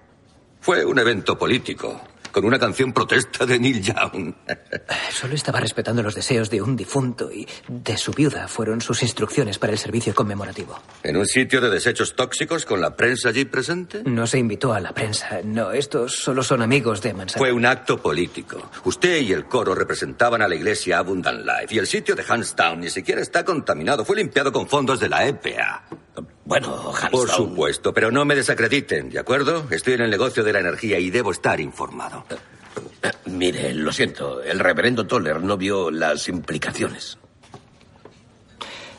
Fue un evento político, con una canción protesta de Neil Young. Solo estaba respetando los deseos de un difunto y de su viuda fueron sus instrucciones para el servicio conmemorativo. ¿En un sitio de desechos tóxicos con la prensa allí presente? No se invitó a la prensa. No, estos solo son amigos de Manzana. Fue un acto político. Usted y el coro representaban a la iglesia Abundant Life y el sitio de Hanstown ni siquiera está contaminado. Fue limpiado con fondos de la EPA. Bueno, Por supuesto, pero no me desacrediten, ¿de acuerdo? Estoy en el negocio de la energía y debo estar informado. Eh, Mire, lo siento, el reverendo Toller no vio las implicaciones.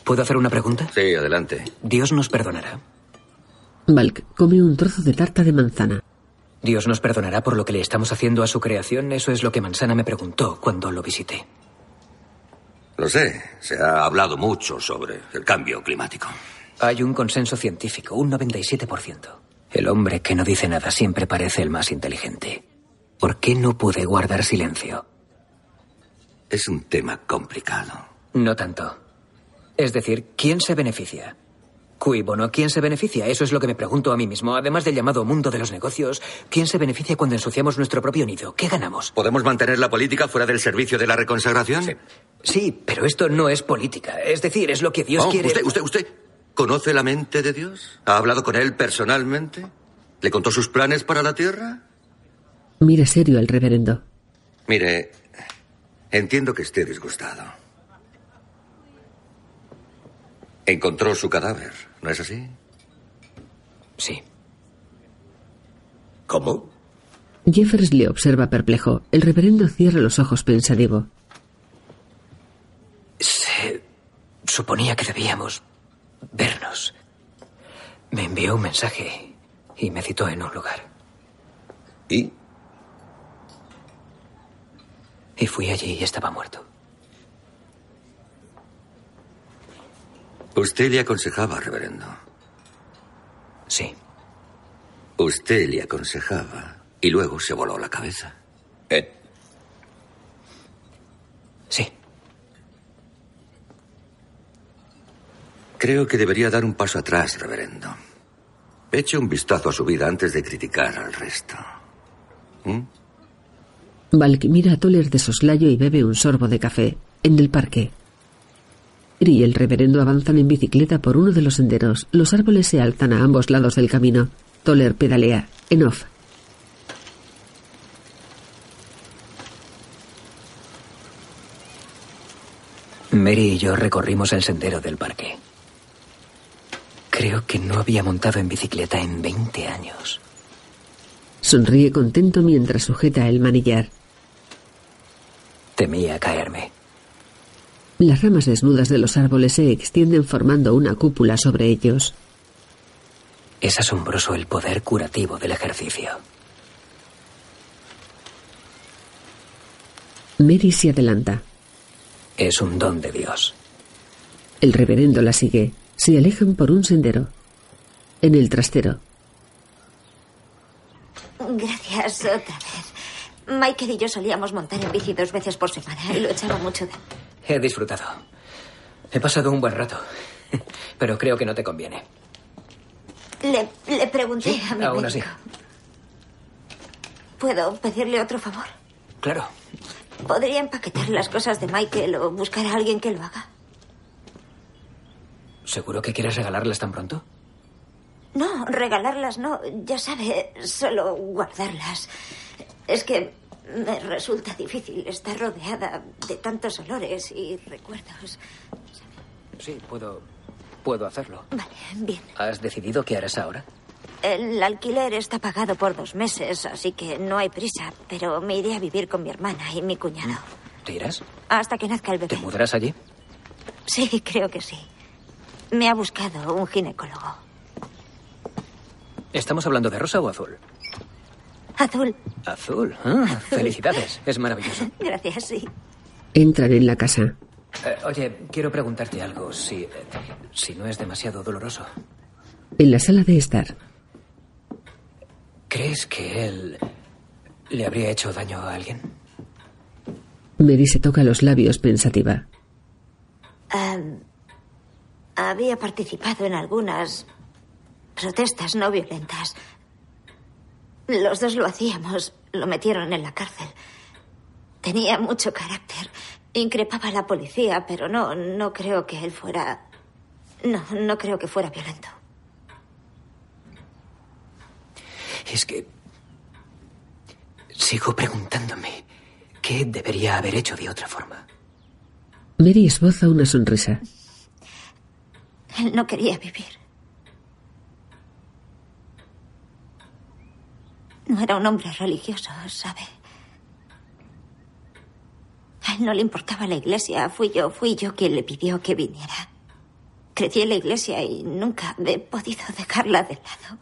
¿Puedo hacer una pregunta? Sí, adelante. ¿Dios nos perdonará? Balk come un trozo de tarta de manzana. ¿Dios nos perdonará por lo que le estamos haciendo a su creación? Eso es lo que Mansana me preguntó cuando lo visité. Lo sé, se ha hablado mucho sobre el cambio climático. Hay un consenso científico, un 97%. El hombre que no dice nada siempre parece el más inteligente. ¿Por qué no pude guardar silencio? Es un tema complicado. No tanto. Es decir, ¿quién se beneficia? Cui bono, ¿quién se beneficia? Eso es lo que me pregunto a mí mismo. Además del llamado mundo de los negocios, ¿quién se beneficia cuando ensuciamos nuestro propio nido? ¿Qué ganamos? ¿Podemos mantener la política fuera del servicio de la reconsagración? Sí, sí pero esto no es política. Es decir, es lo que Dios Oh, quiere. ¿Usted, usted, usted conoce la mente de Dios? ¿Ha hablado con él personalmente? ¿Le contó sus planes para la tierra? Mira serio al reverendo. Mire, entiendo que esté disgustado. Encontró su cadáver, ¿no es así? Sí. ¿Cómo? Jeffers le observa perplejo. El reverendo cierra los ojos pensativo. Se suponía que debíamos vernos. Me envió un mensaje y me citó en un lugar. ¿Y? Y fui allí y estaba muerto. Usted le aconsejaba, reverendo. Sí. Usted le aconsejaba y luego se voló la cabeza. ¿Eh? Sí. Creo que debería dar un paso atrás, reverendo. Eche un vistazo a su vida antes de criticar al resto. ¿Mm? Balk mira a Toller de soslayo y bebe un sorbo de café. En el parque. Eri y el reverendo avanzan en bicicleta por uno de los senderos. Los árboles se alzan a ambos lados del camino. Toller pedalea. En off. Mary y yo recorrimos el sendero del parque. Creo que no había montado en bicicleta en 20 años. Sonríe contento mientras sujeta el manillar. Temía caerme. Las ramas desnudas de los árboles se extienden formando una cúpula sobre ellos. Es asombroso el poder curativo del ejercicio. Mary se adelanta. Es un don de Dios. El reverendo la sigue. Se alejan por un sendero. En el trastero. Gracias otra vez. Michael y yo solíamos montar en bici dos veces por semana y lo echaba mucho de... He disfrutado. He pasado un buen rato. Pero creo que no te conviene. Le, le pregunté a mi Aún así. médico. ¿Puedo pedirle otro favor? Claro. ¿Podría empaquetar las cosas de Michael o buscar a alguien que lo haga? ¿Seguro que quieres regalarlas tan pronto? No, regalarlas no. Ya sabe, solo guardarlas. Es que me resulta difícil estar rodeada de tantos olores y recuerdos. Sí, puedo. Puedo hacerlo. Vale, bien. ¿Has decidido qué harás ahora? El alquiler está pagado por dos meses, así que no hay prisa, pero me iré a vivir con mi hermana y mi cuñado. ¿Te irás? Hasta que nazca el bebé. ¿Te mudarás allí? Sí, creo que sí. Me ha buscado un ginecólogo. ¿Estamos hablando de rosa o azul? Azul. Azul. Ah, felicidades. Es maravilloso. Gracias, sí. Entran en la casa. Eh, oye, quiero preguntarte algo, si, eh, si no es demasiado doloroso. En la sala de estar. ¿Crees que él le habría hecho daño a alguien? Mary se toca los labios pensativa. Había participado en algunas protestas no violentas. Los dos lo hacíamos. Lo metieron en la cárcel. Tenía mucho carácter. Increpaba a la policía, pero no, no creo que él fuera. No, no creo que fuera violento. Es que sigo preguntándome qué debería haber hecho de otra forma. Mary esboza una sonrisa. Él no quería vivir. No era un hombre religioso, ¿sabe? A él no le importaba la iglesia. Fui yo, fui yo quien le pidió que viniera. Crecí en la iglesia y nunca he podido dejarla de lado.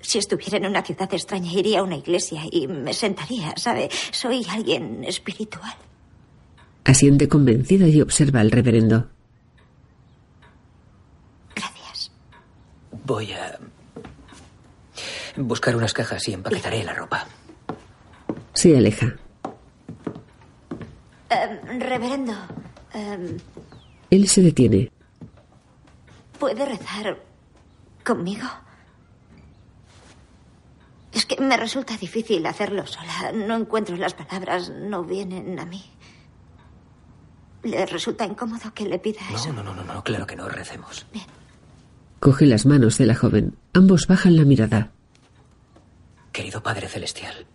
Si estuviera en una ciudad extraña, iría a una iglesia y me sentaría, ¿sabe? Soy alguien espiritual. Asiente convencida y observa al reverendo. Gracias. Voy a buscar unas cajas y empaquetaré la ropa. Se aleja. Em, reverendo, em, Él se detiene. ¿puede rezar conmigo? Es que me resulta difícil hacerlo sola. No encuentro las palabras, no vienen a mí. ¿Le resulta incómodo que le pida eso? No, no, no, no, claro que no, recemos. Coge las manos de la joven. Ambos bajan la mirada. Querido Padre Celestial,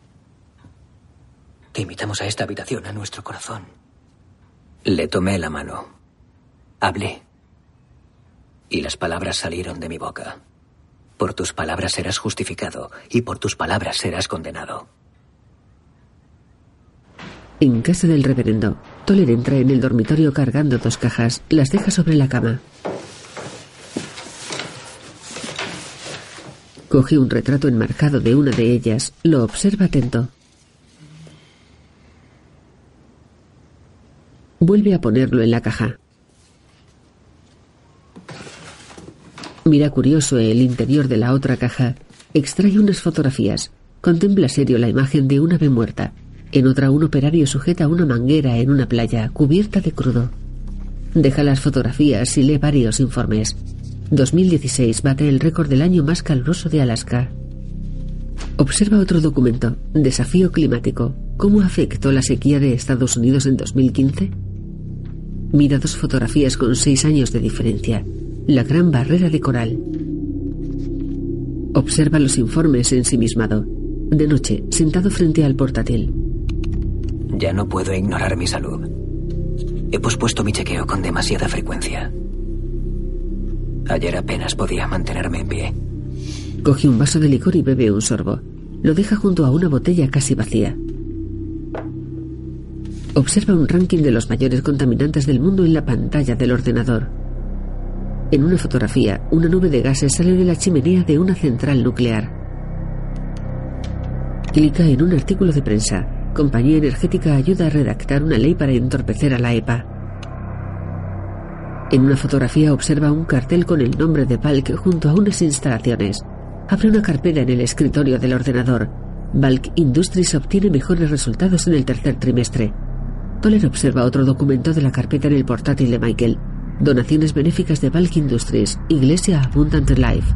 te invitamos a esta habitación, a nuestro corazón. Le tomé la mano. Hablé. Y las palabras salieron de mi boca. Por tus palabras serás justificado y por tus palabras serás condenado. En casa del reverendo, Toller entra en el dormitorio cargando dos cajas. Las deja sobre la cama. Coge un retrato enmarcado de una de ellas. Lo observa atento. Vuelve a ponerlo en la caja. Mira curioso el interior de la otra caja. Extrae unas fotografías. Contempla serio la imagen de una ave muerta. En otra un operario sujeta una manguera en una playa cubierta de crudo. Deja las fotografías y lee varios informes. 2016 bate el récord del año más caluroso de Alaska. Observa otro documento. Desafío climático. ¿Cómo afectó la sequía de Estados Unidos en 2015? Mira dos fotografías con seis años de diferencia. La gran barrera de coral. Observa los informes ensimismado. De noche, sentado frente al portátil. Ya no puedo ignorar mi salud. He pospuesto mi chequeo con demasiada frecuencia. Ayer apenas podía mantenerme en pie. Coge un vaso de licor y bebe un sorbo. Lo deja junto a una botella casi vacía. Observa un ranking de los mayores contaminantes del mundo en la pantalla del ordenador. En una fotografía, una nube de gases sale de la chimenea de una central nuclear. Clica en un artículo de prensa. Compañía Energética ayuda a redactar una ley para entorpecer a la EPA. En una fotografía observa un cartel con el nombre de Balk junto a unas instalaciones. Abre una carpeta en el escritorio del ordenador. Balk Industries obtiene mejores resultados en el tercer trimestre. Toller observa otro documento de la carpeta en el portátil de Michael. Donaciones benéficas de Balk Industries, Iglesia Abundant Life.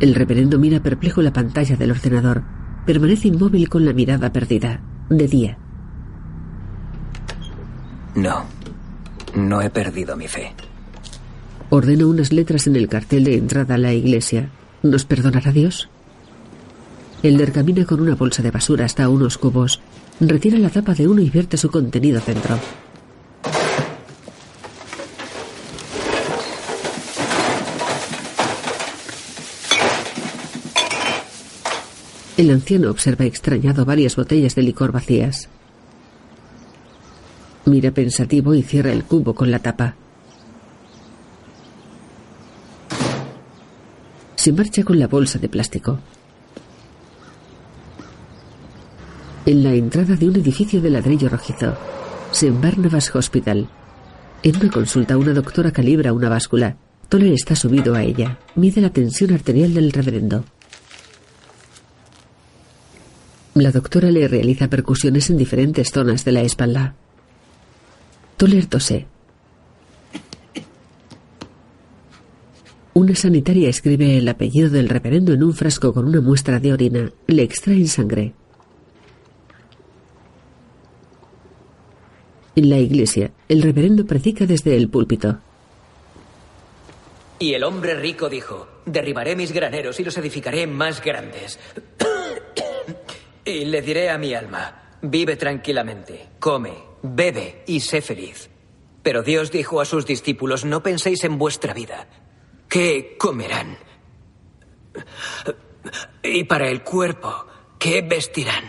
El reverendo mira perplejo la pantalla del ordenador. Permanece inmóvil con la mirada perdida. De día. No, no he perdido mi fe. Ordena unas letras en el cartel de entrada a la iglesia. ¿Nos perdonará Dios? Elder camina con una bolsa de basura hasta unos cubos. Retira la tapa de uno y vierte su contenido dentro. El anciano observa extrañado varias botellas de licor vacías. Mira pensativo y cierra el cubo con la tapa. Se marcha con la bolsa de plástico. En la entrada de un edificio de ladrillo rojizo, St. Barnabas Hospital. En una consulta, una doctora calibra una báscula. Toller está subido a ella. Mide la tensión arterial del reverendo. La doctora le realiza percusiones en diferentes zonas de la espalda. Toller tose. Una sanitaria escribe el apellido del reverendo en un frasco con una muestra de orina. Le extraen sangre. En la iglesia, el reverendo predica desde el púlpito. Y el hombre rico dijo, derribaré mis graneros y los edificaré más grandes. y le diré a mi alma, vive tranquilamente, come, bebe y sé feliz. Pero Dios dijo a sus discípulos, no penséis en vuestra vida, ¿qué comerán? Y para el cuerpo, ¿qué vestirán?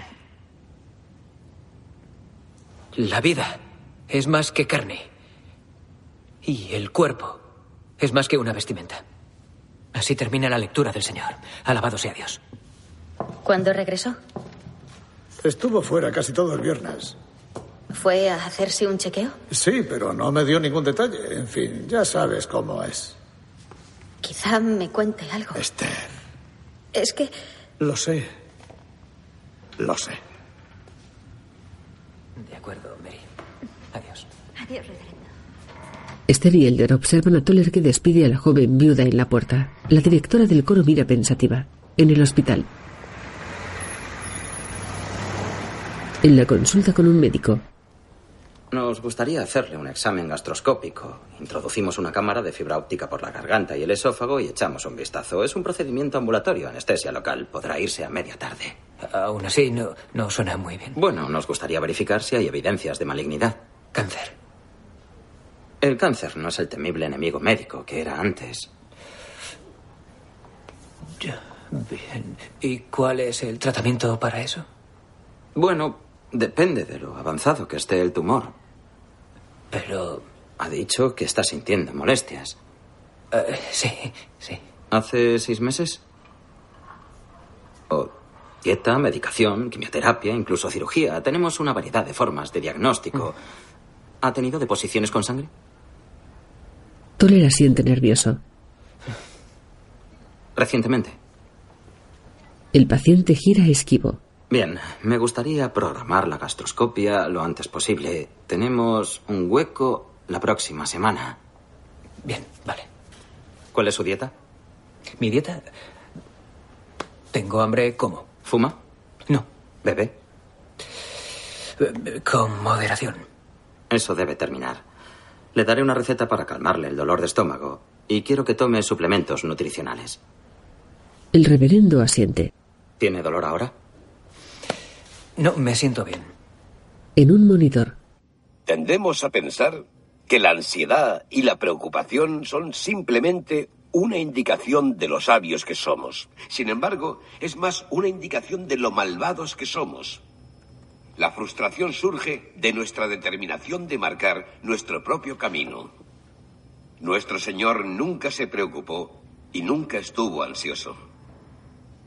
La vida es más que carne, Y el cuerpo es más que una vestimenta. Así termina la lectura del Señor. Alabado sea Dios. ¿Cuándo regresó? Estuvo fuera casi todo el viernes. ¿Fue a hacerse un chequeo? Sí, pero no me dio ningún detalle. En fin, ya sabes cómo es. Quizá me cuente algo. Esther. Es que Lo sé. Lo sé. De acuerdo, Mary. Adiós. Adiós, reverendo. Esther y Elder observan a Toller que despide a la joven viuda en la puerta. La directora del coro mira pensativa. En el hospital. En la consulta con un médico. Nos gustaría hacerle un examen gastroscópico. Introducimos una cámara de fibra óptica por la garganta y el esófago y echamos un vistazo. Es un procedimiento ambulatorio, anestesia local. Podrá irse a media tarde. Aún así, no, no suena muy bien. Bueno, nos gustaría verificar si hay evidencias de malignidad. Cáncer. El cáncer no es el temible enemigo médico que era antes. Ya, bien. ¿Y cuál es el tratamiento para eso? Bueno, depende de lo avanzado que esté el tumor. Pero... Ha dicho que está sintiendo molestias. Eh, sí, sí. ¿Hace seis meses? O dieta, medicación, quimioterapia, incluso cirugía. Tenemos una variedad de formas de diagnóstico. ¿Ha tenido deposiciones con sangre? Toller asiente nervioso. Recientemente. El paciente gira esquivo. Bien, me gustaría programar la gastroscopia lo antes posible. Tenemos un hueco la próxima semana. Bien, vale. ¿Cuál es su dieta? ¿Mi dieta? Tengo hambre, ¿cómo? ¿Fuma? No. ¿Bebe? Con moderación. Eso debe terminar. Le daré una receta para calmarle el dolor de estómago y quiero que tome suplementos nutricionales. El reverendo asiente. ¿Tiene dolor ahora? No, me siento bien. En un monitor. Tendemos a pensar que la ansiedad y la preocupación son simplemente una indicación de lo sabios que somos. Sin embargo, es más una indicación de lo malvados que somos. La frustración surge de nuestra determinación de marcar nuestro propio camino. Nuestro Señor nunca se preocupó y nunca estuvo ansioso,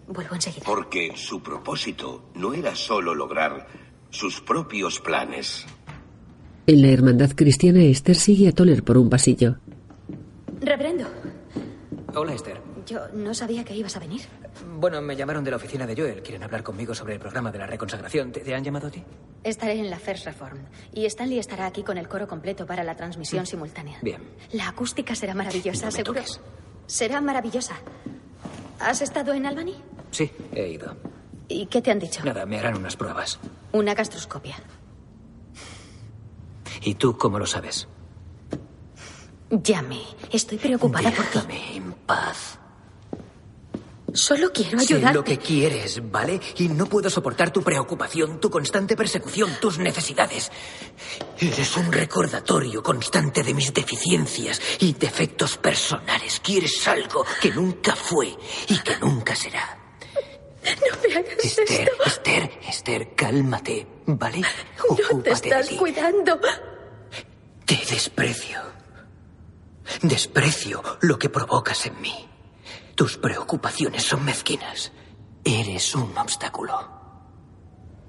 vuelvo enseguida. porque su propósito no era solo lograr sus propios planes. En la hermandad cristiana, Esther sigue a Toller por un pasillo. Reverendo, Hola, Esther. yo no sabía que ibas a venir. Bueno, me llamaron de la oficina de Joel. Quieren hablar conmigo sobre el programa de la reconsagración. ¿Te, te han llamado a ti? Estaré en la First Reform y Stanley estará aquí con el coro completo para la transmisión simultánea. Bien. La acústica será maravillosa, No me seguro. toques. Será maravillosa. ¿Has estado en Albany? Sí, he ido. ¿Y qué te han dicho? Nada, me harán unas pruebas. Una gastroscopia. ¿Y tú cómo lo sabes? Llame. Estoy preocupada por ti. Déjame en paz. Solo quiero Sé ayudarte. lo que quieres, ¿vale? Y no puedo soportar tu preocupación, tu constante persecución, tus necesidades. Eres un recordatorio constante de mis deficiencias y defectos personales. Quieres algo que nunca fue y que nunca será. No me hagas Esther, esto. Esther, Esther, cálmate, ¿vale? No te Ocúpate de estás ti. cuidando. Te desprecio. Desprecio lo que provocas en mí. Tus preocupaciones son mezquinas. Eres un obstáculo.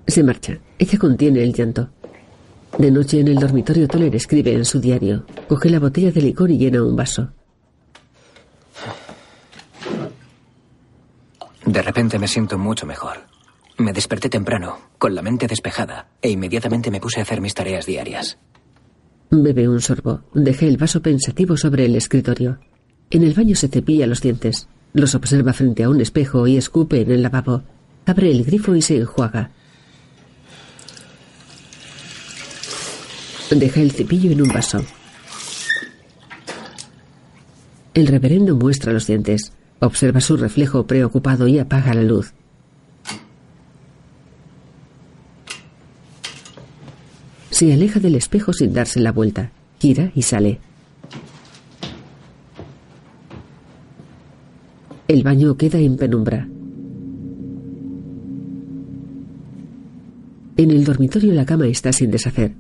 Se marcha. Ella contiene el llanto. De noche en el dormitorio, Toller escribe en su diario. Coge la botella de licor y llena un vaso. De repente me siento mucho mejor. Me desperté temprano, con la mente despejada, e inmediatamente me puse a hacer mis tareas diarias. Bebe un sorbo. Deja el vaso pensativo sobre el escritorio. En el baño se cepilla los dientes. Los observa frente a un espejo y escupe en el lavabo. Abre el grifo y se enjuaga. Deja el cepillo en un vaso. El reverendo muestra los dientes. Observa su reflejo preocupado y apaga la luz. Se aleja del espejo sin darse la vuelta. Gira y sale. El baño queda en penumbra. En el dormitorio la cama está sin deshacer.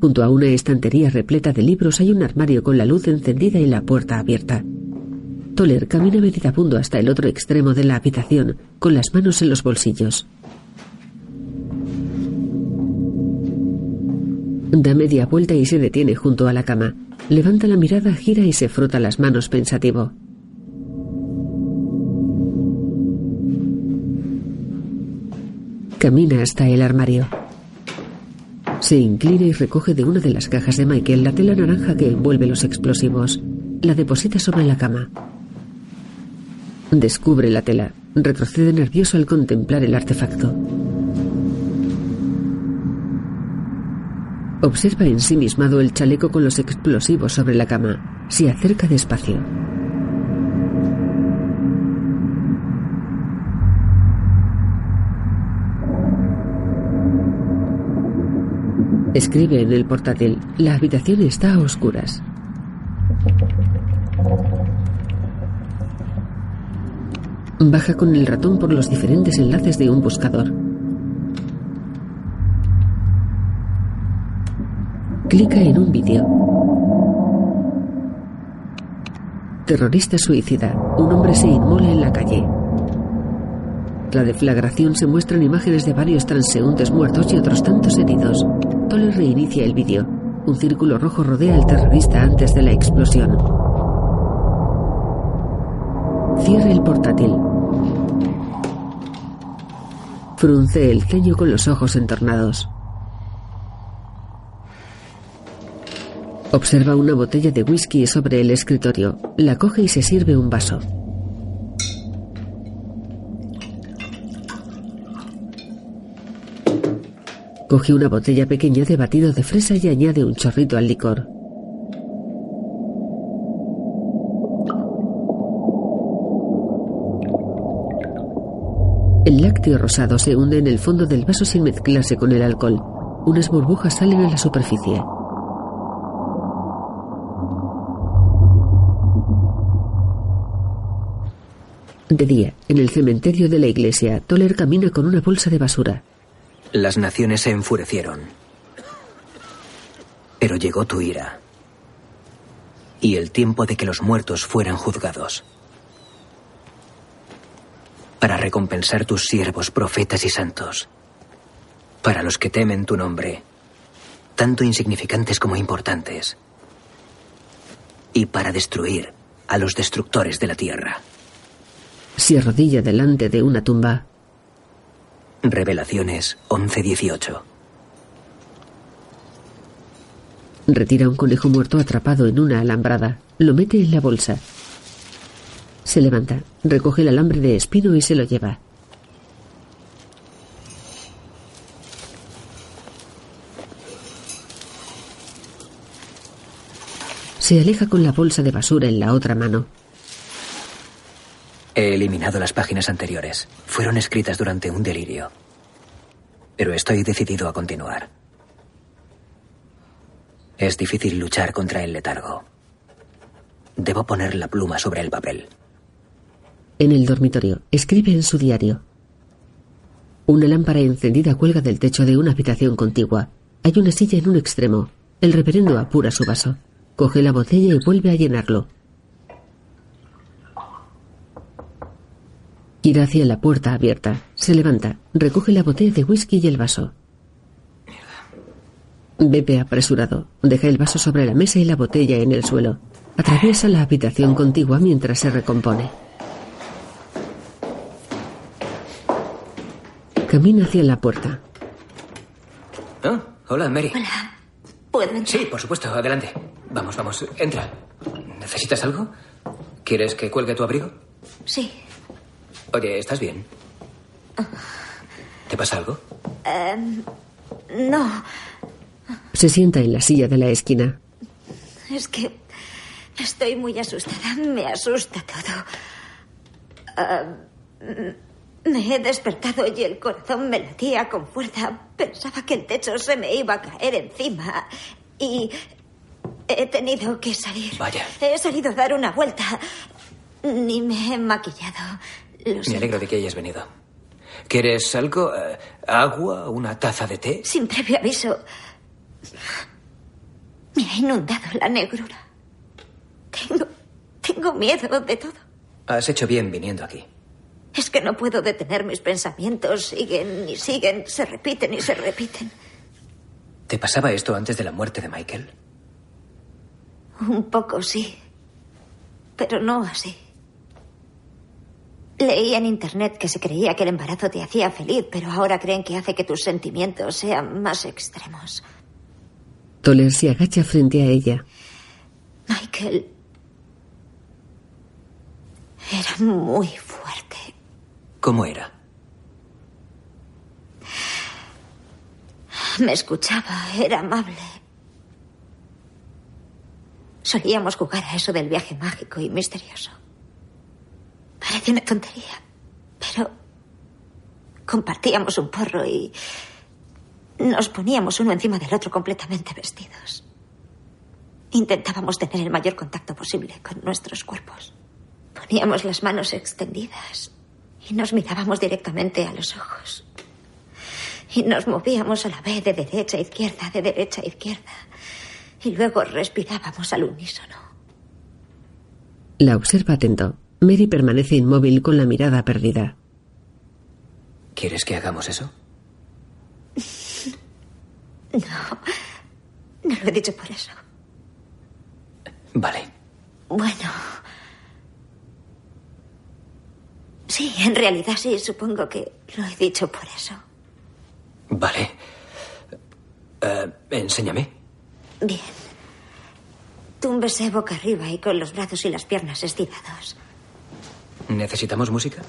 Junto a una estantería repleta de libros hay un armario con la luz encendida y la puerta abierta. Toller camina meditabundo hasta el otro extremo de la habitación, con las manos en los bolsillos. Da media vuelta y se detiene junto a la cama. Levanta la mirada, gira y se frota las manos pensativo. Camina hasta el armario. Se inclina y recoge de una de las cajas de Michael la tela naranja que envuelve los explosivos. La deposita sobre la cama. Descubre la tela. Retrocede nervioso al contemplar el artefacto. Observa ensimismado el chaleco con los explosivos sobre la cama. Se acerca despacio. Escribe en el portátil. La habitación está a oscuras. Baja con el ratón por los diferentes enlaces de un buscador. Clica en un vídeo. Terrorista suicida. Un hombre se inmola en la calle. La deflagración se muestran imágenes de varios transeúntes muertos y otros tantos heridos. Toller reinicia el vídeo. Un círculo rojo rodea al terrorista antes de la explosión. Cierra el portátil. Frunce el ceño con los ojos entornados. Observa una botella de whisky sobre el escritorio. La coge y se sirve un vaso. Coge una botella pequeña de batido de fresa y añade un chorrito al licor. El lácteo rosado se hunde en el fondo del vaso sin mezclarse con el alcohol. Unas burbujas salen a la superficie. De día, en el cementerio de la iglesia, Toller camina con una bolsa de basura. Las naciones se enfurecieron. Pero llegó tu ira. Y el tiempo de que los muertos fueran juzgados. Para recompensar tus siervos, profetas y santos. Para los que temen tu nombre, tanto insignificantes como importantes. Y para destruir a los destructores de la tierra. Se arrodilla delante de una tumba. Revelaciones 11-18. Retira un conejo muerto atrapado en una alambrada. Lo mete en la bolsa. Se levanta, recoge el alambre de espino y se lo lleva. Se aleja con la bolsa de basura en la otra mano. He eliminado las páginas anteriores. Fueron escritas durante un delirio. Pero estoy decidido a continuar. Es difícil luchar contra el letargo. Debo poner la pluma sobre el papel. En el dormitorio, escribe en su diario. Una lámpara encendida cuelga del techo de una habitación contigua. Hay una silla en un extremo. El reverendo apura su vaso. Coge la botella y vuelve a llenarlo. Gira hacia la puerta abierta. Se levanta. Recoge la botella de whisky y el vaso. Bebe apresurado. Deja el vaso sobre la mesa y la botella en el suelo. Atraviesa la habitación contigua mientras se recompone. Camina hacia la puerta. Ah, hola, Mary. Hola. ¿Puedo entrar? Sí, por supuesto, adelante. Vamos, vamos, entra. ¿Necesitas algo? ¿Quieres que cuelgue tu abrigo? Sí. Oye, ¿estás bien? ¿Te pasa algo? Em, no, Se sienta en la silla de la esquina. es que estoy muy asustada. Me asusta todo. Em, me he despertado y el corazón me latía con fuerza. Pensaba que el techo se me iba a caer encima. Y he tenido que salir. Vaya. He salido a dar una vuelta. Ni me he maquillado. Lo Me alegro de que hayas venido. ¿Quieres algo? Eh, ¿Agua? ¿Una taza de té? Sin previo aviso. ha inundado la negrura. Tengo. Tengo miedo de todo. Has hecho bien viniendo aquí. Es que no puedo detener mis pensamientos. Siguen y siguen, se repiten y se repiten. ¿Te pasaba esto antes de la muerte de Michael? Un poco sí, pero no así. Leí en internet que se creía que el embarazo te hacía feliz, pero ahora creen que hace que tus sentimientos sean más extremos. Toller se agacha frente a ella. Michael era muy fuerte. ¿Cómo era? Me escuchaba, era amable. Solíamos jugar a eso del viaje mágico y misterioso. Parece una tontería, pero compartíamos un porro y nos poníamos uno encima del otro completamente vestidos. Intentábamos tener el mayor contacto posible con nuestros cuerpos. Poníamos las manos extendidas y nos mirábamos directamente a los ojos. Y nos movíamos a la vez de derecha a izquierda, de derecha a izquierda. Y luego respirábamos al unísono. La observa atento. Mary permanece inmóvil con la mirada perdida. ¿Quieres que hagamos eso? No, no lo he dicho por eso. Vale. Bueno. Sí, en realidad sí, supongo que lo he dicho por eso. Vale. Eh, enséñame. Bien. Túmbese boca arriba y con los brazos y las piernas estirados. ¿Necesitamos música?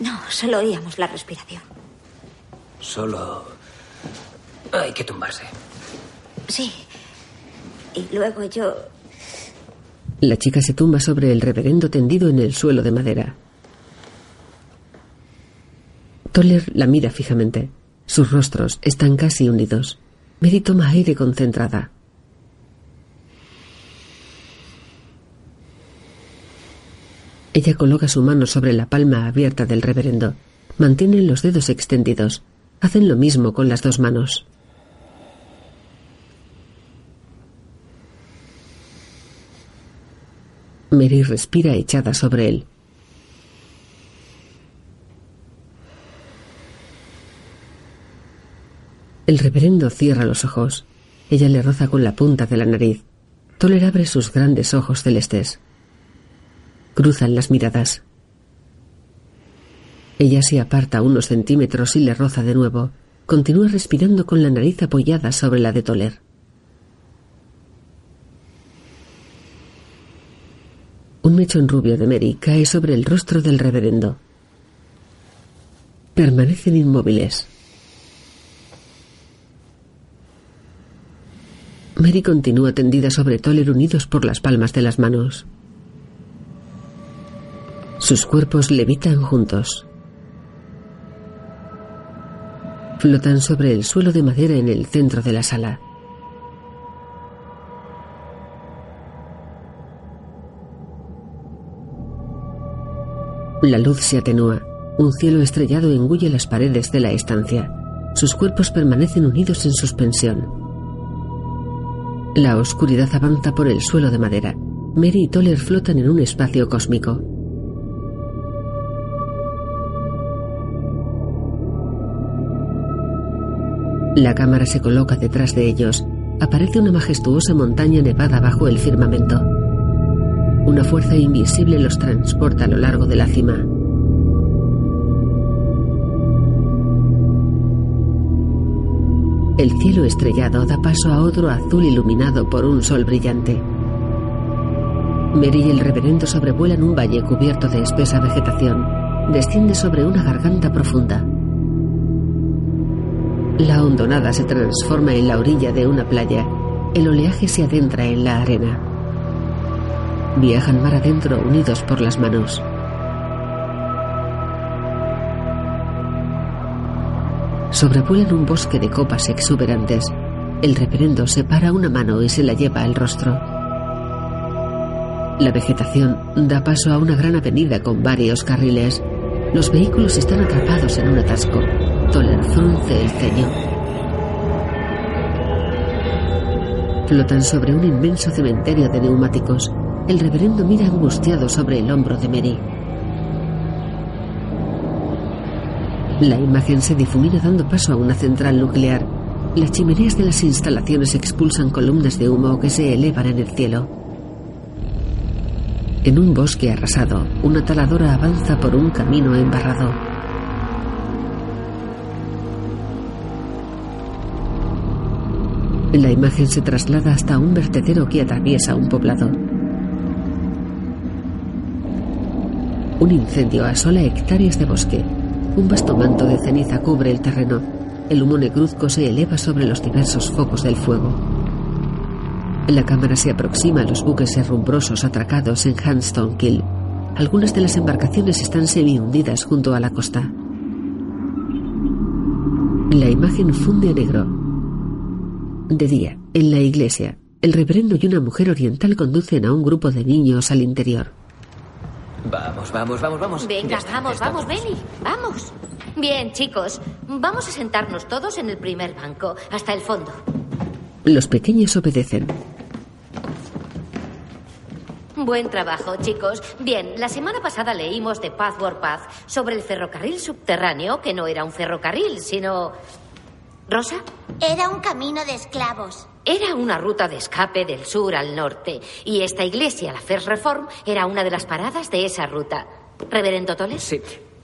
No, solo oíamos la respiración. Solo... Hay que tumbarse. Sí. Y luego yo... La chica se tumba sobre el reverendo tendido en el suelo de madera. Toller la mira fijamente. Sus rostros están casi unidos. Mary toma aire concentrada. Ella coloca su mano sobre la palma abierta del reverendo. Mantienen los dedos extendidos. Hacen lo mismo con las dos manos. Mary respira echada sobre él. El reverendo cierra los ojos. Ella le roza con la punta de la nariz. Toller abre sus grandes ojos celestes. Cruzan las miradas. Ella se aparta unos centímetros y le roza de nuevo. Continúa respirando con la nariz apoyada sobre la de Toller. Un mechón rubio de Mary cae sobre el rostro del reverendo. Permanecen inmóviles. Mary continúa tendida sobre Toller unidos por las palmas de las manos. Sus cuerpos levitan juntos. Flotan sobre el suelo de madera en el centro de la sala. La luz se atenúa. Un cielo estrellado engulle las paredes de la estancia. Sus cuerpos permanecen unidos en suspensión. La oscuridad avanza por el suelo de madera. Mary y Toller flotan en un espacio cósmico. La cámara se coloca detrás de ellos. Aparece una majestuosa montaña nevada bajo el firmamento. Una fuerza invisible los transporta a lo largo de la cima. El cielo estrellado da paso a otro azul iluminado por un sol brillante. Mary y el reverendo sobrevuelan un valle cubierto de espesa vegetación. Desciende sobre una garganta profunda. La hondonada se transforma en la orilla de una playa. El oleaje se adentra en la arena. Viajan mar adentro unidos por las manos. Sobrevuelan un bosque de copas exuberantes. El reverendo separa una mano y se la lleva al rostro. La vegetación da paso a una gran avenida con varios carriles. Los vehículos están atrapados en un atasco. Frunce el ceño. Flotan sobre un inmenso cementerio de neumáticos. El reverendo mira angustiado sobre el hombro de Mary. La imagen se difumina dando paso a una central nuclear. Las chimeneas de las instalaciones expulsan columnas de humo que se elevan en el cielo. En un bosque arrasado, una taladora avanza por un camino embarrado. La imagen se traslada hasta un vertedero que atraviesa un poblado. Un incendio asola hectáreas de bosque. Un vasto manto de ceniza cubre el terreno. El humo negruzco se eleva sobre los diversos focos del fuego. La cámara se aproxima a los buques herrumbrosos atracados en Handstone Kill. Algunas de las embarcaciones están semi hundidas junto a la costa. La imagen funde a negro. De día, en la iglesia, el reverendo y una mujer oriental conducen a un grupo de niños al interior. Vamos, vamos, vamos, vamos. Venga, está, vamos, vamos, Benny, vamos. Bien, chicos, vamos a sentarnos todos en el primer banco, hasta el fondo. Los pequeños obedecen. Buen trabajo, chicos. Bien, la semana pasada leímos de Pathward Path sobre el ferrocarril subterráneo, que no era un ferrocarril, sino... ¿Rosa? Era un camino de esclavos. Era una ruta de escape del sur al norte, y esta iglesia, la First Reform, era una de las paradas de esa ruta. ¿Reverendo Toles? Sí.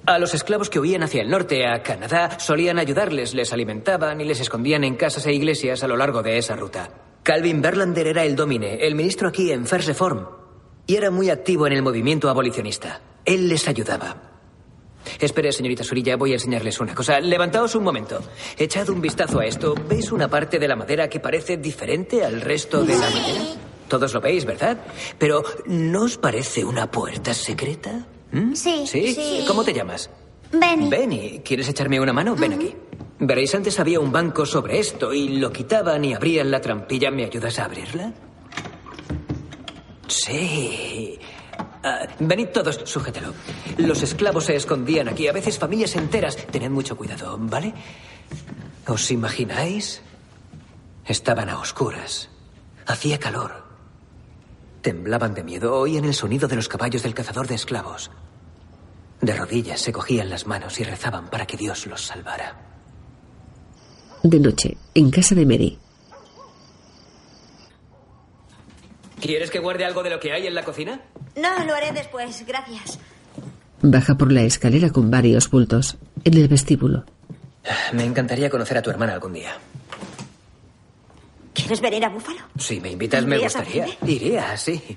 A los esclavos que huían hacia el norte, a Canadá, solían ayudarles, les alimentaban y les escondían en casas e iglesias a lo largo de esa ruta. Calvin Berlander era el domine, el ministro aquí en First Reform, y era muy activo en el movimiento abolicionista. Él les ayudaba. Espere, señorita Surilla, voy a enseñarles una cosa. Levantaos un momento. Echad un vistazo a esto. ¿Veis una parte de la madera que parece diferente al resto de la madera? Todos lo veis, ¿verdad? Pero, ¿no os parece una puerta secreta? ¿Mm? Sí, ¿Sí? sí. ¿Cómo te llamas? Benny. Benny, ¿quieres echarme una mano? Ven aquí. Veréis, antes había un banco sobre esto y lo quitaban y abrían la trampilla. ¿Me ayudas a abrirla? Sí. Ah, venid todos, sujételo. Los esclavos se escondían aquí, a veces familias enteras. Tened mucho cuidado, ¿vale? ¿Os imagináis? Estaban a oscuras. Hacía calor. Temblaban de miedo, oían el sonido de los caballos del cazador de esclavos. De rodillas se cogían las manos y rezaban para que Dios los salvara. De noche, en casa de Mary. ¿Quieres que guarde algo de lo que hay en la cocina? No, lo haré después, gracias. Baja por la escalera con varios bultos. En el vestíbulo. Me encantaría conocer a tu hermana algún día. ¿Quieres venir a Búfalo? Si me invitas, me ¿Irías a gustaría. Iría, sí.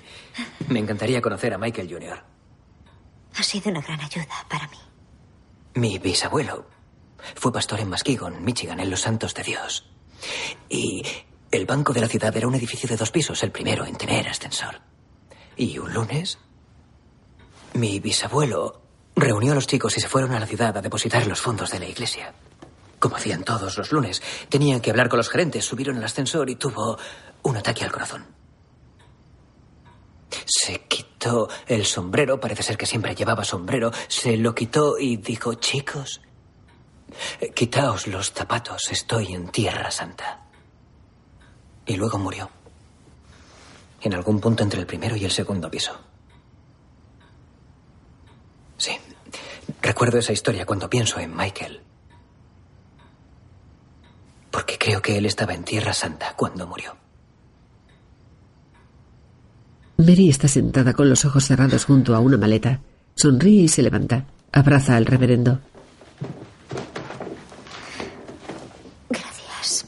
Me encantaría conocer a Michael Jr. Ha sido una gran ayuda para mí. Mi bisabuelo fue pastor en Muskegon, Michigan, en los Santos de Dios. Y el banco de la ciudad era un edificio de dos pisos, el primero en tener ascensor. Y un lunes, mi bisabuelo reunió a los chicos y se fueron a la ciudad a depositar los fondos de la iglesia. Como hacían todos los lunes, tenían que hablar con los gerentes, subieron al ascensor y tuvo un ataque al corazón. Se quitó el sombrero, parece ser que siempre llevaba sombrero, se lo quitó y dijo, chicos, quitaos los zapatos, estoy en Tierra Santa. Y luego murió. En algún punto entre el primero y el segundo piso. Sí. Recuerdo esa historia cuando pienso en Michael. Porque creo que él estaba en Tierra Santa cuando murió. Mary está sentada con los ojos cerrados junto a una maleta. Sonríe y se levanta. Abraza al reverendo. Gracias.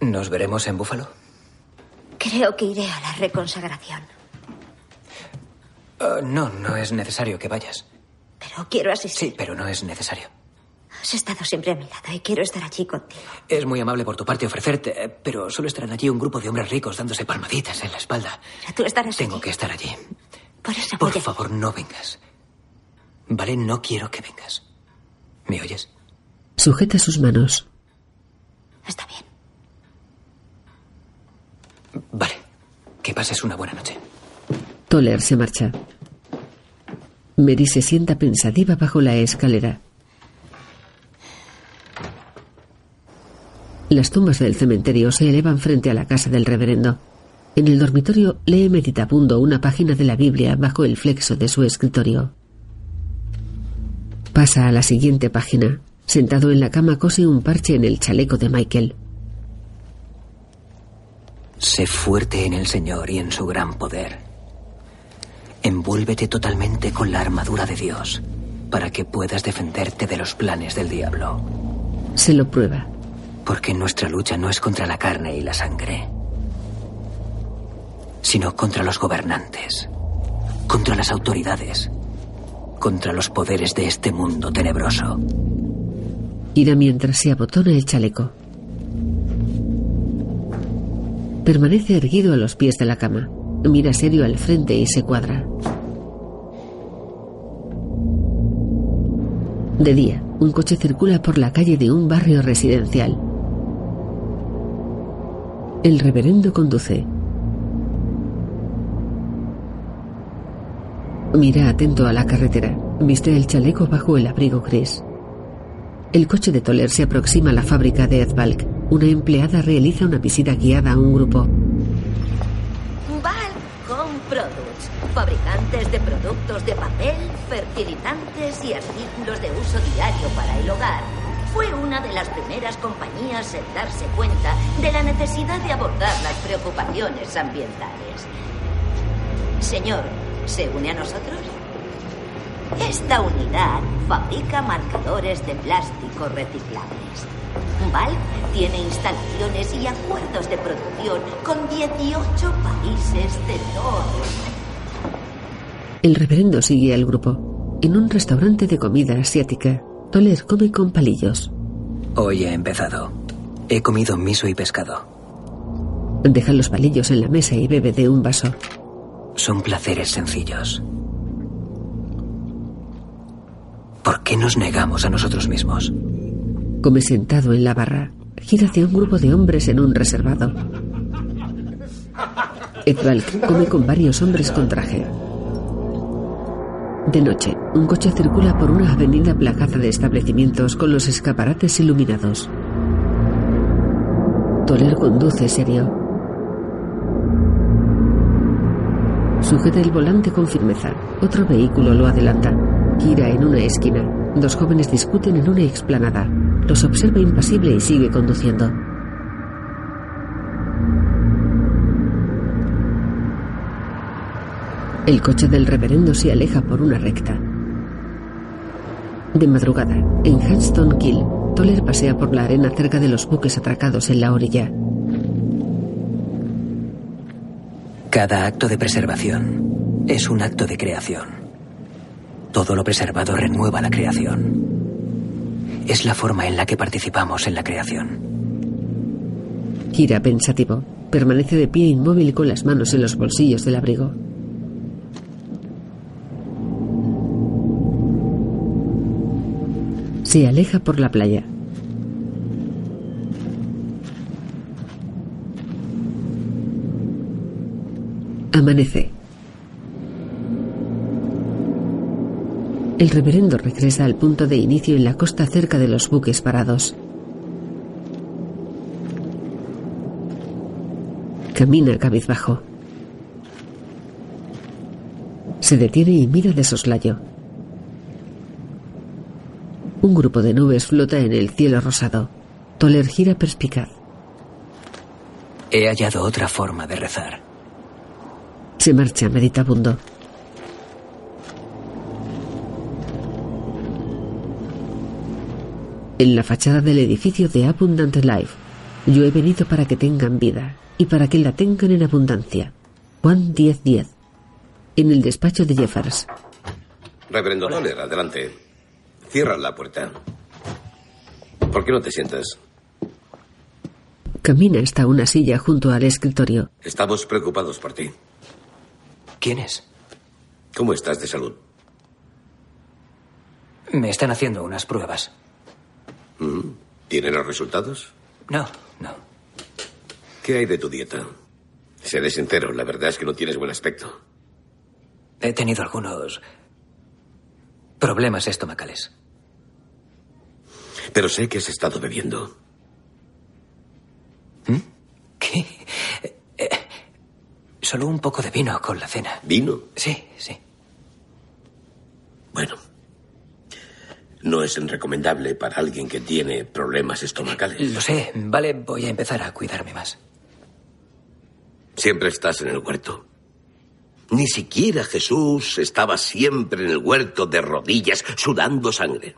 ¿Nos veremos en Búfalo? Creo que iré a la reconsagración. Ah, no, no es necesario que vayas. Pero quiero asistir. Sí, pero no es necesario. Has estado siempre a mi lado y quiero estar allí contigo. Es muy amable por tu parte ofrecerte, eh, pero solo estarán allí un grupo de hombres ricos dándose palmaditas en la espalda. Tú estarás Tengo allí. que estar allí. Por eso Por voy a- favor, no vengas. Vale, no quiero que vengas. ¿Me oyes? Sujeta sus manos. Está bien. Vale. Que pases una buena noche. Toller se marcha. Mary se sienta pensativa bajo la escalera. Las tumbas del cementerio se elevan frente a la casa del reverendo. En el dormitorio lee meditabundo una página de la Biblia bajo el flexo de su escritorio. Pasa a la siguiente página. Sentado en la cama cose un parche en el chaleco de Michael. Sé fuerte en el Señor y en su gran poder. Envuélvete totalmente con la armadura de Dios para que puedas defenderte de los planes del diablo. Se lo prueba. Porque nuestra lucha no es contra la carne y la sangre, sino contra los gobernantes, contra las autoridades, contra los poderes de este mundo tenebroso. Ira mientras se abotona el chaleco. Permanece erguido a los pies de la cama. Mira serio al frente y se cuadra. De día, un coche circula por la calle de un barrio residencial. El reverendo conduce. Mira atento a la carretera. Viste el chaleco bajo el abrigo gris. El coche de Toller se aproxima a la fábrica de Edbalk. Una empleada realiza una visita guiada a un grupo. Balcom Products, fabricantes de productos de papel, fertilizantes y artículos de uso diario para el hogar. Fue una de las primeras compañías en darse cuenta de la necesidad de abordar las preocupaciones ambientales. Señor, ¿se une a nosotros? Esta unidad fabrica marcadores de plástico reciclables. Valve tiene instalaciones y acuerdos de producción con 18 países de todo el mundo. El reverendo sigue al grupo. En un restaurante de comida asiática, Toller come con palillos. Hoy he empezado. He comido miso y pescado. Deja los palillos en la mesa y bebe de un vaso. Son placeres sencillos. ¿Por qué nos negamos a nosotros mismos? Come sentado en la barra. Gira hacia un grupo de hombres en un reservado. Edvalk come con varios hombres con traje. De noche, un coche circula por una avenida plagada de establecimientos con los escaparates iluminados. Toler conduce serio. Sujeta el volante con firmeza. Otro vehículo lo adelanta. Gira en una esquina. Dos jóvenes discuten en una explanada. Los observa impasible y sigue conduciendo. El coche del reverendo se aleja por una recta. De madrugada, en Hanston Kill, Toller pasea por la arena cerca de los buques atracados en la orilla. Cada acto de preservación es un acto de creación. Todo lo preservado renueva la creación. Es la forma en la que participamos en la creación. Gira pensativo. Permanece de pie inmóvil con las manos en los bolsillos del abrigo. Se aleja por la playa. Amanece. El reverendo regresa al punto de inicio en la costa cerca de los buques parados. Camina cabizbajo. Se detiene y mira de soslayo. Un grupo de nubes flota en el cielo rosado. Toler gira perspicaz. He hallado otra forma de rezar. Se marcha meditabundo. En la fachada del edificio de Abundant Life, yo he venido para que tengan vida y para que la tengan en abundancia. Juan 10:10. En el despacho de Jeffers. Reverendo Toller, adelante. Cierra la puerta. ¿Por qué no te sientas? Camina hasta una silla junto al escritorio. Estamos preocupados por ti. ¿Quién es? ¿Cómo estás de salud? Me están haciendo unas pruebas. Mm. ¿Tiene los resultados? No, no. ¿Qué hay de tu dieta? Seré sincero, la verdad es que no tienes buen aspecto. He tenido algunos problemas estomacales. Pero sé que has estado bebiendo. ¿Qué? Eh, solo un poco de vino con la cena. ¿Vino? Sí, sí. Bueno. No es recomendable para alguien que tiene problemas estomacales. Lo sé. Vale, voy a empezar a cuidarme más. Siempre estás en el huerto. Ni siquiera Jesús estaba siempre en el huerto de rodillas, sudando sangre.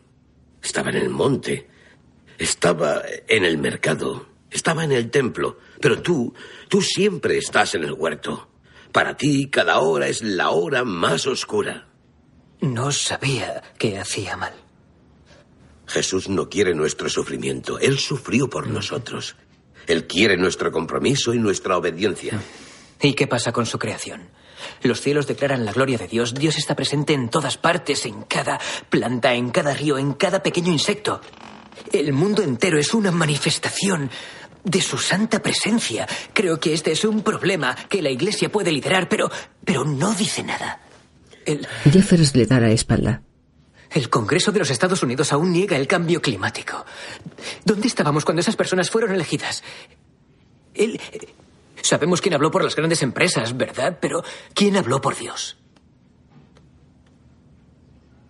Estaba en el monte. Estaba en el mercado. Estaba en el templo. Pero tú, tú siempre estás en el huerto. Para ti cada hora es la hora más oscura. No sabía que hacía mal. Jesús no quiere nuestro sufrimiento. Él sufrió por nosotros. Él quiere nuestro compromiso y nuestra obediencia. ¿Y qué pasa con su creación? Los cielos declaran la gloria de Dios. Dios está presente en todas partes, en cada planta, en cada río, en cada pequeño insecto. El mundo entero es una manifestación de su santa presencia. Creo que este es un problema que la Iglesia puede liderar, pero, pero no dice nada. El, Jeffers le da la espalda. el Congreso de los Estados Unidos aún niega el cambio climático. ¿Dónde estábamos cuando esas personas fueron elegidas? Él, sabemos quién habló por las grandes empresas, ¿verdad? Pero ¿quién habló por Dios?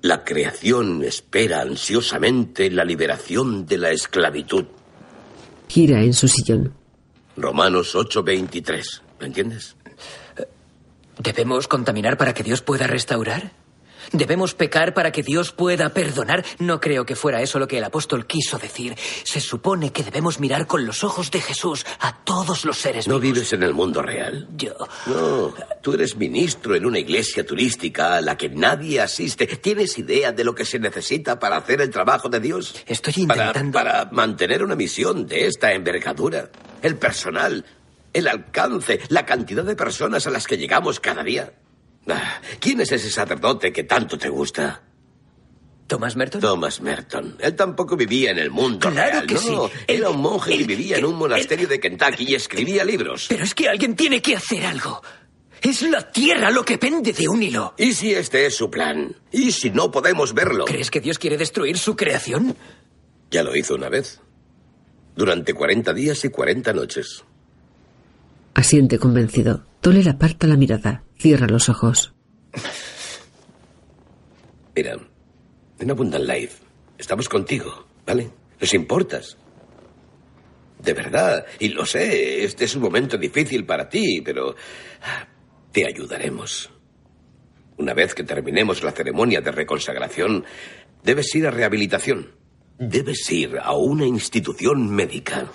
La creación espera ansiosamente la liberación de la esclavitud. Gira en su sillón. Romanos 8:23. ¿Me entiendes? ¿Debemos contaminar para que Dios pueda restaurar? ¿Debemos pecar para que Dios pueda perdonar? No creo que fuera eso lo que el apóstol quiso decir. Se supone que debemos mirar con los ojos de Jesús a todos los seres No vivos. vives en el mundo real. Yo. No, tú eres ministro en una iglesia turística a la que nadie asiste. ¿Tienes idea de lo que se necesita para hacer el trabajo de Dios? Estoy Para, intentando. para mantener una misión de esta envergadura. El personal, el alcance, la cantidad de personas a las que llegamos cada día. Ah, ¿Quién es ese sacerdote que tanto te gusta? ¿Thomas Merton? Thomas Merton. Él tampoco vivía en el mundo Claro real, que no. sí. Era un monje que vivía en un monasterio de Kentucky y escribía libros. Pero es que alguien tiene que hacer algo. Es la tierra lo que pende de un hilo. ¿Y si este es su plan? ¿Y si no podemos verlo? ¿Crees que Dios quiere destruir su creación? Ya lo hizo una vez. Durante 40 días y 40 noches. Asiente convencido. Toller aparta la mirada. Cierra los ojos. Mira, en Abundant Life estamos contigo, ¿vale? Nos importas. De verdad, y lo sé, este es un momento difícil para ti, pero te ayudaremos. Una vez que terminemos la ceremonia de reconsagración, debes ir a rehabilitación. Debes ir a una institución médica.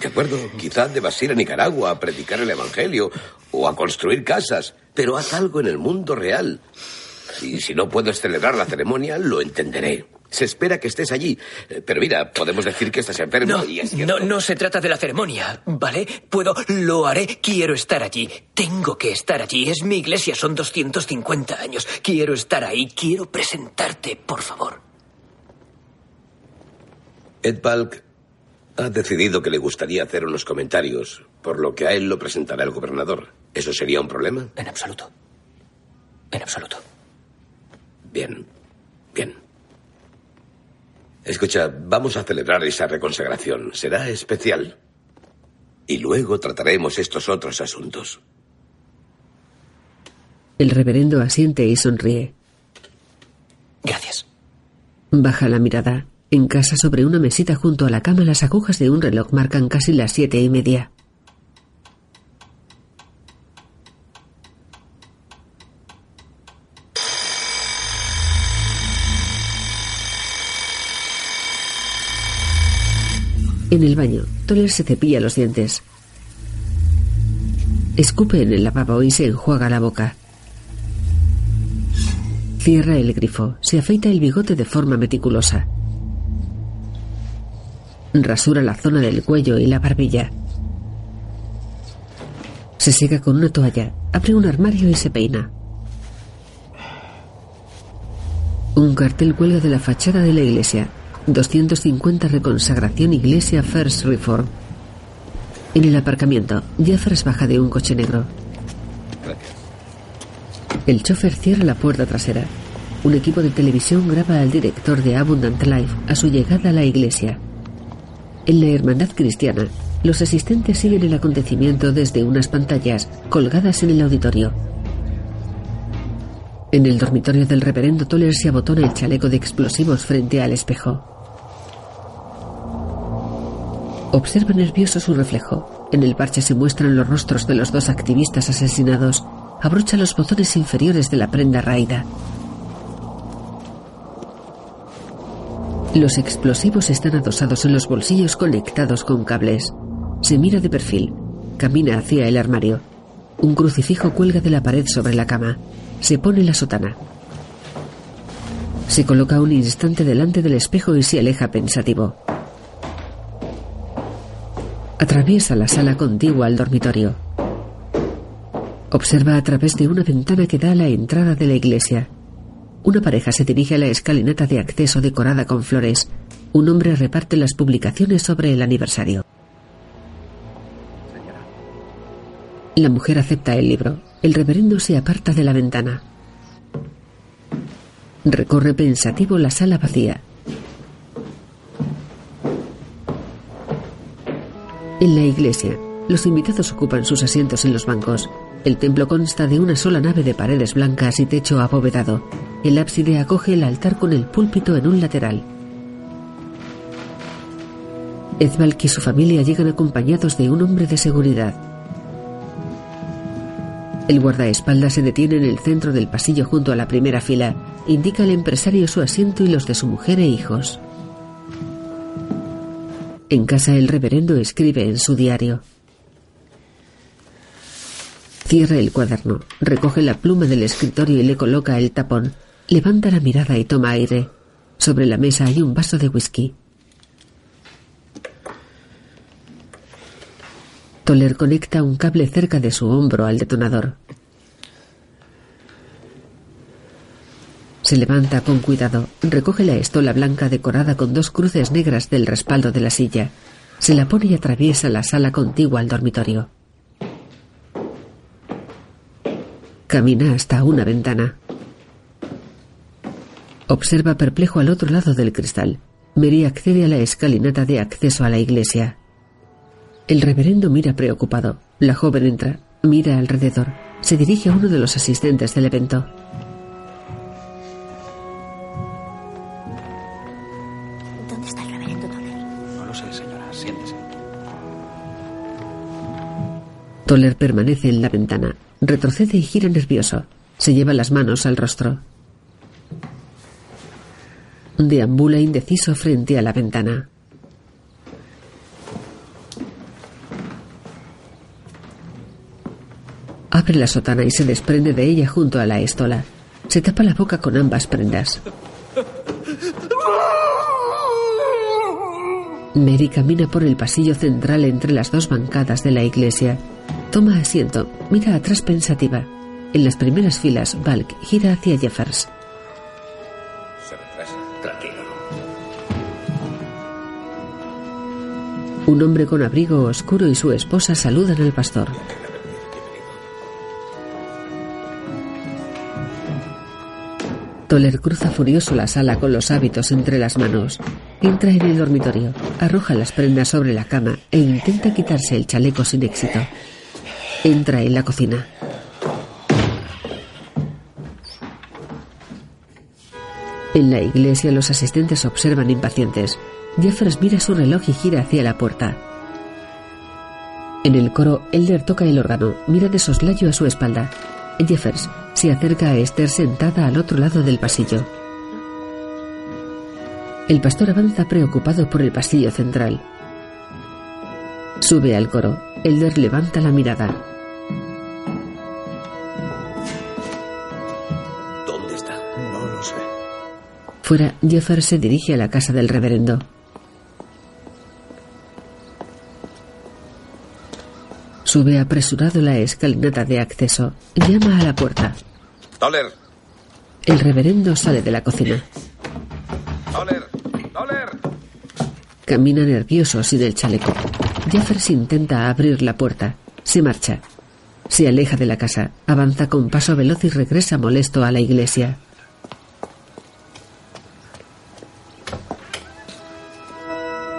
De acuerdo, quizás debas ir a Nicaragua a predicar el Evangelio o a construir casas, pero haz algo en el mundo real. Y si no puedes celebrar la ceremonia, lo entenderé. Se espera que estés allí. Eh, Pero mira, podemos decir que estás enfermo No, y es no, no se trata de la ceremonia, ¿vale? Puedo, lo haré, quiero estar allí. Tengo que estar allí. Es mi iglesia, son 250 años. Quiero estar ahí, quiero presentarte, por favor. Ed Balk ha decidido que le gustaría hacer unos comentarios, por lo que a él lo presentará el gobernador. ¿Eso sería un problema? En absoluto. En absoluto. Bien, bien. Escucha, vamos a celebrar esa reconsagración. Será especial. Y luego trataremos estos otros asuntos. El reverendo asiente y sonríe. Gracias. Baja la mirada. En casa, sobre una mesita junto a la cama, las agujas de un reloj marcan casi las siete y media. En el baño, Toller se cepilla los dientes. Escupe en el lavabo y se enjuaga la boca. Cierra el grifo, se afeita el bigote de forma meticulosa. Rasura la zona del cuello y la barbilla. Se seca con una toalla, abre un armario y se peina. Un cartel cuelga de la fachada de la iglesia. 250 Reconsagración Iglesia First Reform. En el aparcamiento, Jeffers baja de un coche negro. El chofer cierra la puerta trasera. Un equipo de televisión graba al director de Abundant Life a su llegada a la iglesia. En la hermandad cristiana, Los asistentes siguen el acontecimiento desde unas pantallas colgadas en el auditorio. En el dormitorio del reverendo Toller se abotona el chaleco de explosivos frente al espejo. Observa nervioso su reflejo. En el parche se muestran los rostros de los dos activistas asesinados. Abrocha los botones inferiores de la prenda raída. Los explosivos están adosados en los bolsillos conectados con cables. Se mira de perfil. Camina hacia el armario. Un crucifijo cuelga de la pared sobre la cama. Se pone la sotana. Se coloca un instante delante del espejo y se aleja pensativo. Atraviesa la sala contigua al dormitorio. Observa a través de una ventana que da a la entrada de la iglesia. Una pareja se dirige a la escalinata de acceso decorada con flores. Un hombre reparte las publicaciones sobre el aniversario. La mujer acepta el libro. El reverendo se aparta de la ventana. Recorre pensativo la sala vacía. En la iglesia, los invitados ocupan sus asientos en los bancos. El templo consta de una sola nave de paredes blancas y techo abovedado. El ábside acoge el altar con el púlpito en un lateral. Edvalk y su familia llegan acompañados de un hombre de seguridad. El guardaespaldas se detiene en el centro del pasillo junto a la primera fila. Indica al empresario su asiento y los de su mujer e hijos. En casa el reverendo escribe en su diario. Cierra el cuaderno, recoge la pluma del escritorio y le coloca el tapón. Levanta la mirada y toma aire. Sobre la mesa hay un vaso de whisky. Toller conecta un cable cerca de su hombro al detonador. Se levanta con cuidado, recoge la estola blanca decorada con dos cruces negras del respaldo de la silla. Se la pone y atraviesa la sala contigua al dormitorio. Camina hasta una ventana. Observa perplejo al otro lado del cristal. Mary accede a la escalinata de acceso a la iglesia. El reverendo mira preocupado. La joven entra, mira alrededor. Se dirige a uno de los asistentes del evento. Toller permanece en la ventana. Retrocede y gira nervioso. Se lleva las manos al rostro. Deambula indeciso frente a la ventana. Abre la sotana y se desprende de ella junto a la estola. Se tapa la boca con ambas prendas. Mary camina por el pasillo central entre las dos bancadas de la iglesia. Toma asiento, mira atrás pensativa. En las primeras filas, Balk gira hacia Jeffers. Se retrasa. Tranquilo. Un hombre con abrigo oscuro y su esposa saludan al pastor. Toller cruza furioso la sala con los hábitos entre las manos. Entra en el dormitorio, arroja las prendas sobre la cama e intenta quitarse el chaleco sin éxito. Entra en la cocina. En la iglesia los asistentes observan impacientes. Jeffers mira su reloj y gira hacia la puerta. En el coro, Elder toca el órgano, mira de soslayo a su espalda. Jeffers se acerca a Esther sentada al otro lado del pasillo. El pastor avanza preocupado por el pasillo central. Sube al coro. Elder levanta la mirada. Fuera, Jeffers se dirige a la casa del reverendo. Sube apresurado la escalinata de acceso. Llama a la puerta. Toller, El reverendo sale de la cocina. Toller, Toller. Camina nervioso sin el chaleco. Jeffers intenta abrir la puerta. Se marcha. Se aleja de la casa. Avanza con paso veloz y regresa molesto a la iglesia.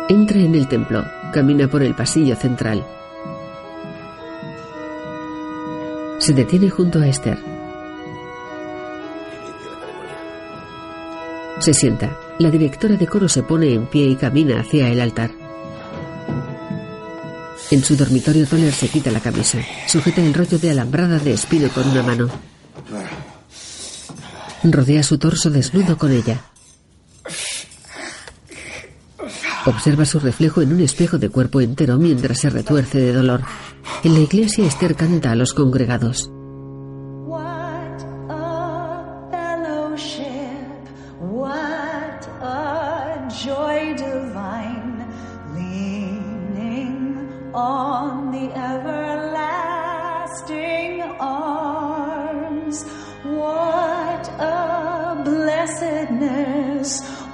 Entra en el templo. Camina por el pasillo central. Se detiene junto a Esther. Se sienta. La directora de coro se pone en pie y camina hacia el altar. En su dormitorio, Toller se quita la camisa. Sujeta el rollo de alambrada de espino con una mano. Rodea su torso desnudo con ella. Observa su reflejo en un espejo de cuerpo entero mientras se retuerce de dolor. En la iglesia, Esther canta a los congregados.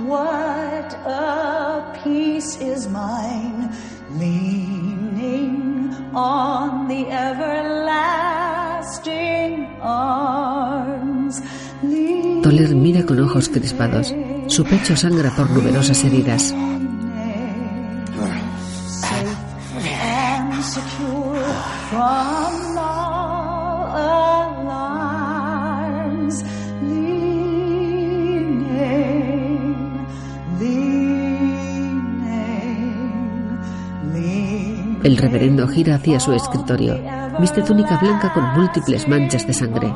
What a peace is mine, leaning on the everlasting arms. Toller mira con ojos crispados. Su pecho sangra por numerosas heridas. El reverendo gira hacia su escritorio. Viste túnica blanca con múltiples manchas de sangre.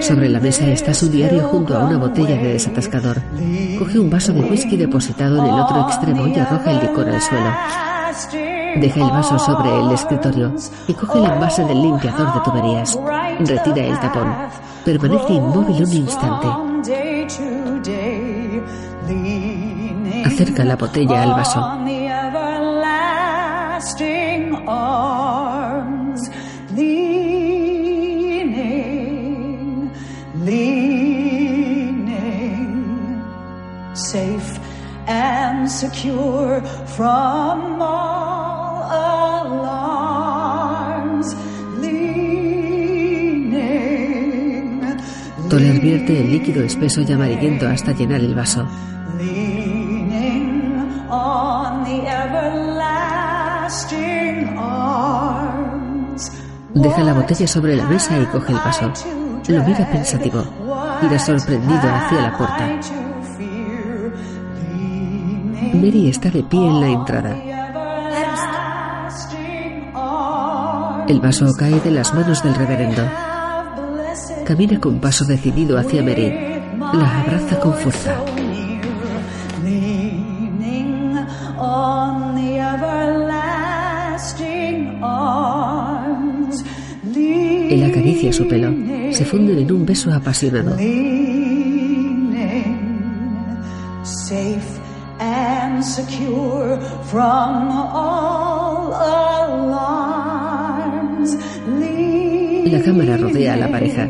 Sobre la mesa está su diario junto a una botella de desatascador. Coge un vaso de whisky depositado en el otro extremo y arroja el licor al suelo. Deja el vaso sobre el escritorio y coge el envase del limpiador de tuberías. Retira el tapón. Permanece inmóvil un instante. Acerca la botella al vaso. secure from all alarms, leaning, Toller vierte el líquido espeso y amarillento hasta llenar el vaso. Deja la botella sobre la mesa y coge el vaso. Lo mira pensativo. Mira sorprendido hacia la puerta. Mary está de pie en la entrada. El vaso cae de las manos del reverendo. Camina con paso decidido hacia Mary. La abraza con fuerza. Acaricia su pelo. Se funden en un beso apasionado. La cámara rodea a la pareja.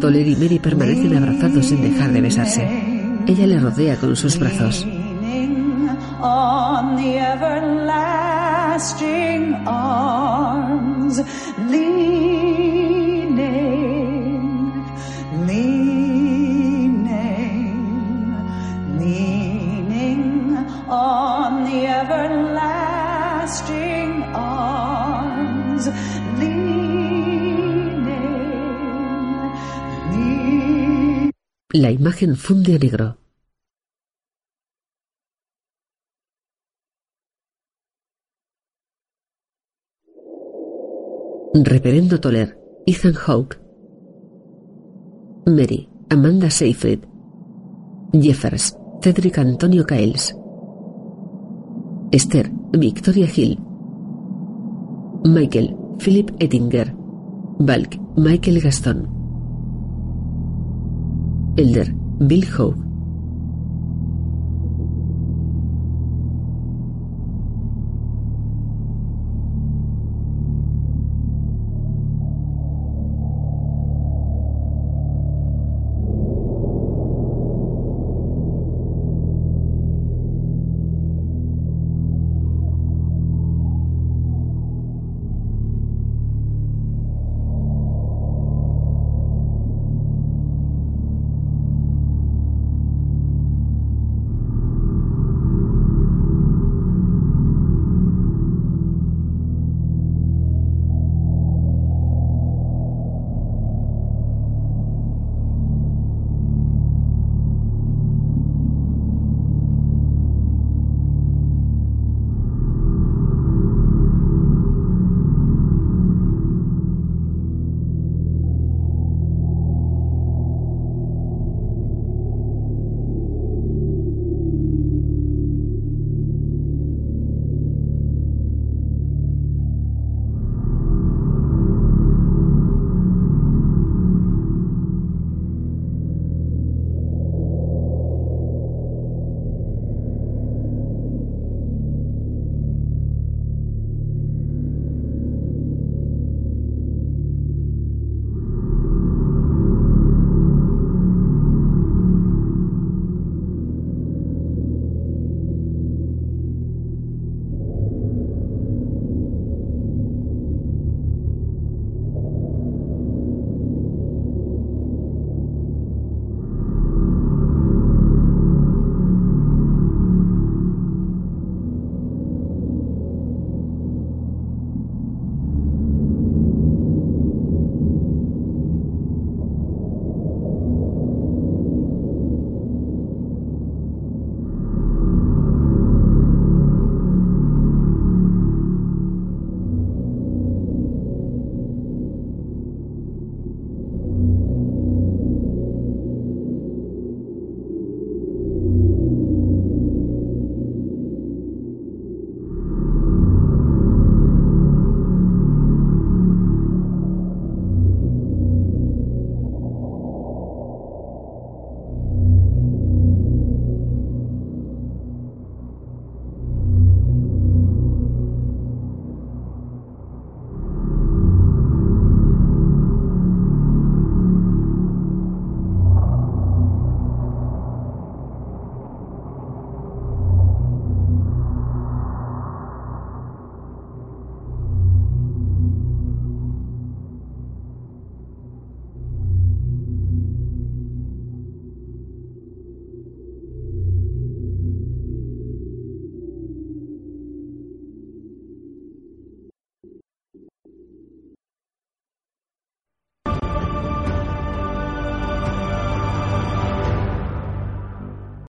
Toller y Mary permanecen abrazados sin dejar de besarse. Ella le rodea con sus brazos. Leaning on the everlasting arms. Leaning, La imagen funde a negro. Reverendo Toller, Ethan Hawke, Mary, Amanda Seyfried, Jeffers, Cedric Antonio Caels, Esther, Victoria Hill, Michael, Philip Ettinger, Balk, Michael Gaston, Elder, Bill Howe,